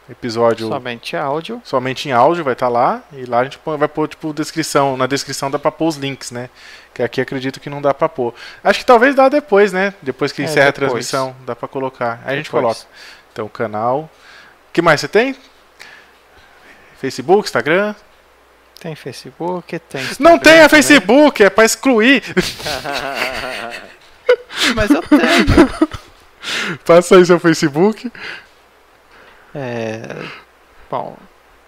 episódio Somente áudio. somente em áudio, vai estar lá. E lá a gente vai pôr, tipo, descrição. Na descrição dá pra pôr os links, né? Que aqui acredito que não dá pra pôr. Acho que talvez dá depois, né? Depois que É, encerra depois. a transmissão, dá pra colocar. Aí a gente Depois. coloca. Então, canal. O que mais você tem? Facebook, Instagram? Tem Facebook, tem. Não Instagram tem a. Facebook, é pra excluir. Mas eu tenho. Passa aí seu Facebook. É, bom,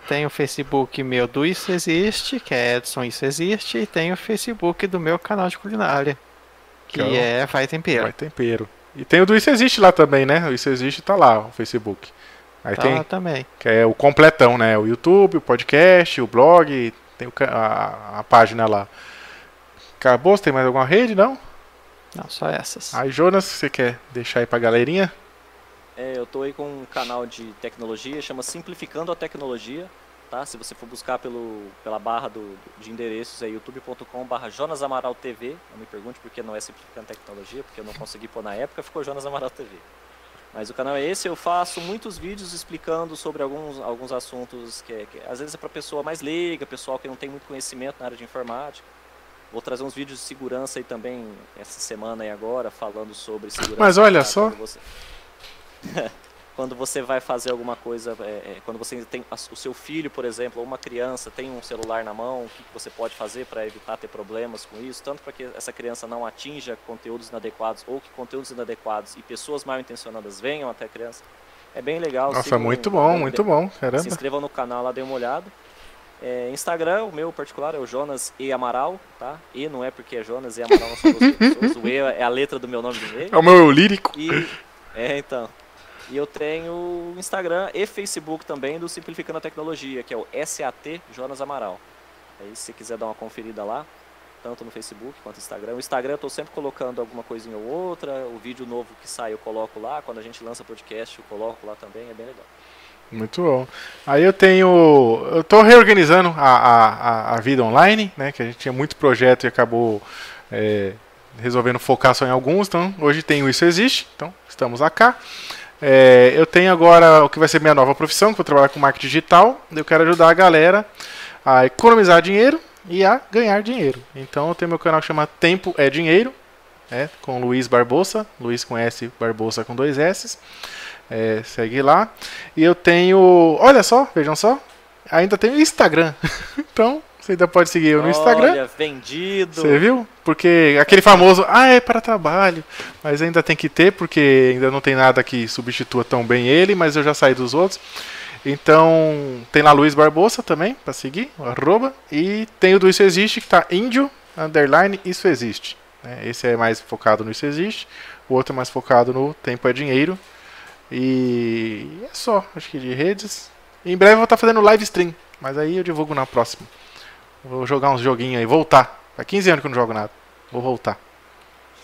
tem o Facebook meu do Isso Existe, que é Edson Isso Existe, e tem o Facebook do meu canal de culinária, que Que é é Vai Tempero. Vai tempero. E tem o do Isso Existe lá também, né? O Isso Existe tá lá, o Facebook. Aí Tá tem, lá também. que é o completão, né? O YouTube, o podcast, o blog, tem o a, a página lá. Acabou? Você tem mais alguma rede? Não? Não, só essas. Aí, Jonas, você quer deixar aí pra galerinha? É, eu tô aí com um canal de tecnologia, chama Simplificando a Tecnologia, tá? Se você for buscar pelo, pela barra do, de endereços é youtube.com barra Jonas Amaral TV, não me pergunte por que não é Simplificando Tecnologia, porque eu não consegui pôr na época, ficou Jonas Amaral TV. Mas o canal é esse, eu faço muitos vídeos explicando sobre alguns, alguns assuntos que, que às vezes é para pessoa mais leiga, pessoal que não tem muito conhecimento na área de informática. Vou trazer uns vídeos de segurança aí também essa semana e agora, falando sobre segurança. Mas olha só. Quando você- vai fazer alguma coisa, é, é, quando você tem o seu filho, por exemplo, ou uma criança tem um celular na mão, o que você pode fazer para evitar ter problemas com isso, tanto para que essa criança não atinja conteúdos inadequados ou que conteúdos inadequados e pessoas mal intencionadas venham até a criança. É bem legal. Nossa, sigam- muito bom, muito bom. Se Caramba. inscrevam no canal lá, dê uma olhada. É, Instagram, o meu particular é o Jonas E Amaral, tá? E não é porque é Jonas E Amaral, são duas pessoas. O E é a letra do meu nome do meio. É o meu eu lírico. E, é, então. E eu tenho Instagram e Facebook também do Simplificando a Tecnologia, que é o SAT Jonas Amaral. Aí se quiser dar uma conferida lá, tanto no Facebook quanto no Instagram. O Instagram eu estou sempre colocando alguma coisinha ou outra, o vídeo novo que sai eu coloco lá, quando a gente lança podcast eu coloco lá também, é bem legal. Muito bom. Aí eu tenho. Eu tô reorganizando a, a, a- vida online, né? Que a gente tinha muito projeto e acabou é, resolvendo focar só em alguns. Então, hoje tem o Isso Existe. Então, estamos cá. É, eu tenho agora o que vai ser minha nova profissão, que vou trabalhar com marketing digital. Eu quero ajudar a galera a economizar dinheiro e a ganhar dinheiro. Então eu tenho meu canal que chama Tempo é Dinheiro, né, com Luiz Barbosa, Luiz com S, Barbosa com dois S. É, segue lá. E eu tenho. Olha só, vejam só. Ainda tenho Instagram. então, você ainda pode seguir eu no Instagram. Olha, vendido! Você viu? Porque aquele famoso, ah, é para trabalho. Mas ainda tem que ter, porque ainda não tem nada que substitua tão bem ele, mas eu já saí dos outros. Então, tem lá Luiz Barbosa também, para seguir, arroba. E tem o do Isso Existe, que tá índio, underline, Isso Existe. né? Esse é mais focado no Isso Existe. O outro é mais focado no Tempo é Dinheiro. E é só, acho que de redes. Em breve eu vou estar fazendo live stream, mas aí eu divulgo na próxima. Vou jogar uns joguinhos aí, voltar. Faz 15 anos que eu não jogo nada. Vou voltar.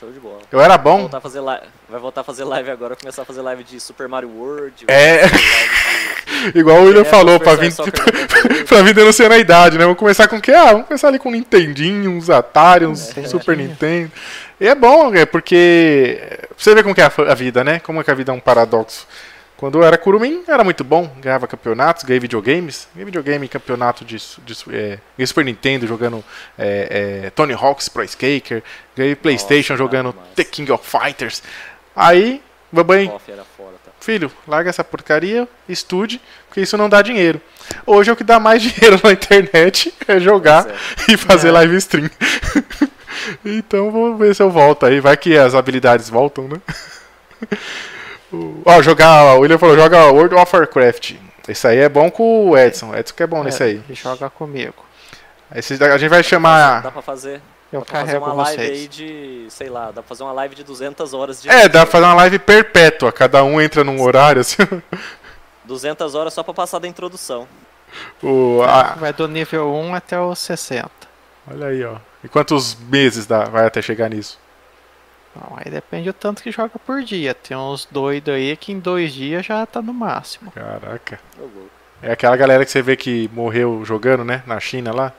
Show de bola. Eu era Vai bom. voltar a fazer live, vai voltar a fazer live agora, começar a fazer live de Super Mario World. É. vai de- Igual o William É, falou, pra vir, 98. pra vir denunciando a idade, né? Vamos começar com o quê? Ah, vamos começar ali com um Nintendinho, uns Atari, uns É. Super Nintendo. E é bom, é porque. Você vê como que é a vida, né? Como é que a vida é um paradoxo. Quando eu era curumim, era muito bom. Ganhava campeonatos, ganhei videogames. Ganhei videogame, campeonato de, de é, ganhei Super Nintendo jogando é, é, Tony Hawk's Pro Skater. Ganhei Playstation Nossa, jogando demais. The King of Fighters. Aí, babãe, fora, tá? filho, larga essa porcaria, estude, porque isso não dá dinheiro. Hoje é o que dá mais dinheiro na internet é jogar é. e fazer É. live stream. então vou ver se eu volto aí. Vai que as habilidades voltam, né? Ó, jogar. O William falou, joga World of Warcraft. Esse aí é bom com o Edson. O Edson que é bom nesse É, aí. e joga comigo. Esse, a gente vai chamar. Dá pra fazer, Eu dá pra fazer uma live vocês. aí de, sei lá, dá pra fazer uma live de 200 horas de É, dá pra fazer uma live perpétua. Cada um entra num horário assim. 200 horas só pra passar da introdução. O, a- Vai do nível 1 até o 60. olha aí, ó. E quantos meses dá, vai até chegar nisso? Bom, aí depende do tanto que joga por dia. Tem uns doidos aí que em dois dias já tá no máximo. Caraca. É aquela galera que você vê que morreu jogando, né? Na China lá.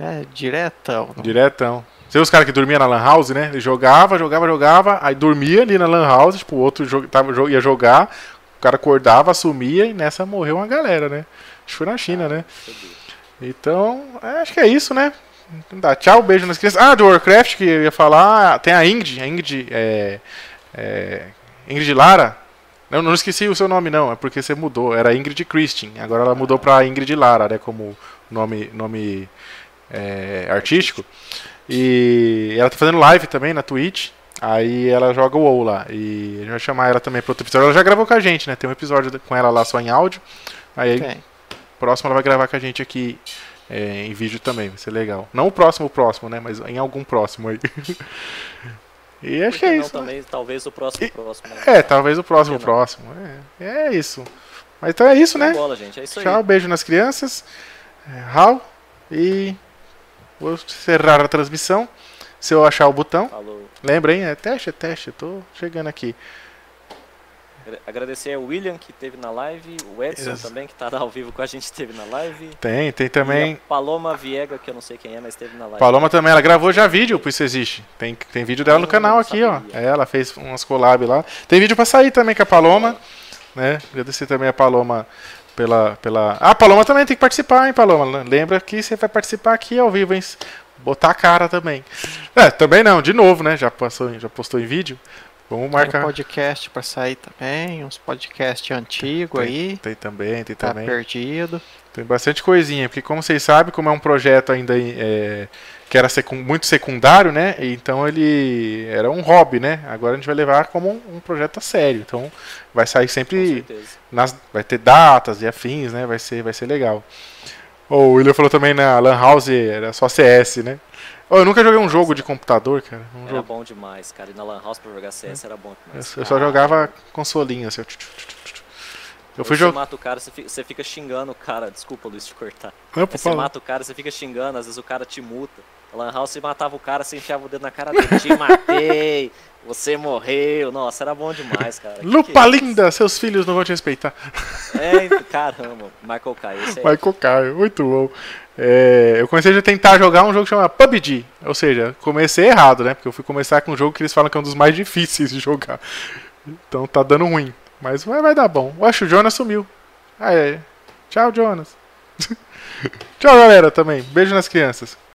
É, diretão. não- Diretão. Você viu os caras que dormiam na Lan House, né? Ele jogava, jogava, jogava, aí dormia ali na Lan House, tipo, o outro jo- tava, ia jogar, cara acordava, sumia e nessa morreu uma galera, né? Acho que foi na China, né? Então, é, acho que é isso, né? Então dá tchau, beijo nas crianças. Ah, do Warcraft que eu ia falar, tem a Ingrid, a Ingrid, é, é, Ingrid Lara. Eu não esqueci o seu nome não, é porque você mudou. Era Ingrid Christine, agora ela mudou pra Ingrid Lara, né, como nome, nome é, artístico. E ela tá fazendo live também na Twitch. Aí ela joga o WoW lá. E a gente vai chamar ela também para outro episódio. Ela já gravou com a gente, né? Tem um episódio com ela lá só em áudio. Aí Tem. próximo ela vai gravar com a gente aqui é, em vídeo também. Vai ser legal. Não o próximo, o próximo, né? Mas em algum próximo aí. e acho que é não, isso. né? também, talvez o próximo próximo. né? É, talvez o próximo, próximo. É, é isso. Mas então é isso, né? bola, gente. É isso aí. Tchau, beijo nas crianças. É, Raul. E vou encerrar a transmissão. Se eu achar o botão. Falou. Lembra, hein? É teste, é teste. Eu tô chegando aqui. Agra- Agradecer ao William que esteve na live, o Edson Isso. também que tá ao vivo com a gente esteve na live. Tem, tem também. a Paloma Viega, que eu não sei quem é, mas esteve na live. Paloma também, ela gravou já vídeo pro Isso Existe. Tem, tem vídeo dela no Ah, canal aqui, ó. É, ela fez umas collab lá. Tem vídeo pra sair também com a Paloma, né? Agradecer também a Paloma pela. pela... Ah, a Paloma também tem que participar, hein, Paloma? Lembra que você vai participar aqui ao vivo, hein? Botar a cara também. É, também não, de novo, né? Já, passou, já postou em vídeo. Vamos Tem um marcar. podcast pra sair também, uns podcasts antigos aí, Tem também, tem tá também. perdido. Tem bastante coisinha, porque como vocês sabem, como é um projeto ainda é, que era secun- muito secundário, né? Então ele era um hobby, né? Agora a gente vai levar como um, um projeto a sério. Então vai sair sempre nas, vai ter datas e afins, né? Vai ser, vai ser legal. Oh, o William falou também na Lan House era só CS, né? Oh, eu nunca joguei um jogo de computador, cara. Um Era jogo. bom demais, cara. E na Lan House pra jogar CS era bom Eu, demais. eu só jogava consolinho, assim. Eu fui Você jogar. mata o cara, você fica, você xingando o cara. Desculpa, Luiz, te cortar. Não, você mata o cara, você fica xingando, às vezes o cara te multa. A Lan House você matava o cara, você enfiava o dedo na cara dele. Te matei, você morreu. Nossa, era bom demais, cara. Que Lupa que é linda, seus filhos não vão te respeitar. É, caramba, Michael. Esse aí. Michael Caio, muito bom. É, eu comecei a tentar jogar um jogo que chama PUBG. Ou seja, comecei errado, né? Porque eu fui começar com um jogo que eles falam que é um dos mais difíceis de jogar. Então tá dando ruim. Mas vai, vai dar bom. Eu acho o Jonas sumiu. Ah, é. Tchau, Jonas. Tchau, galera, também. Beijo nas crianças.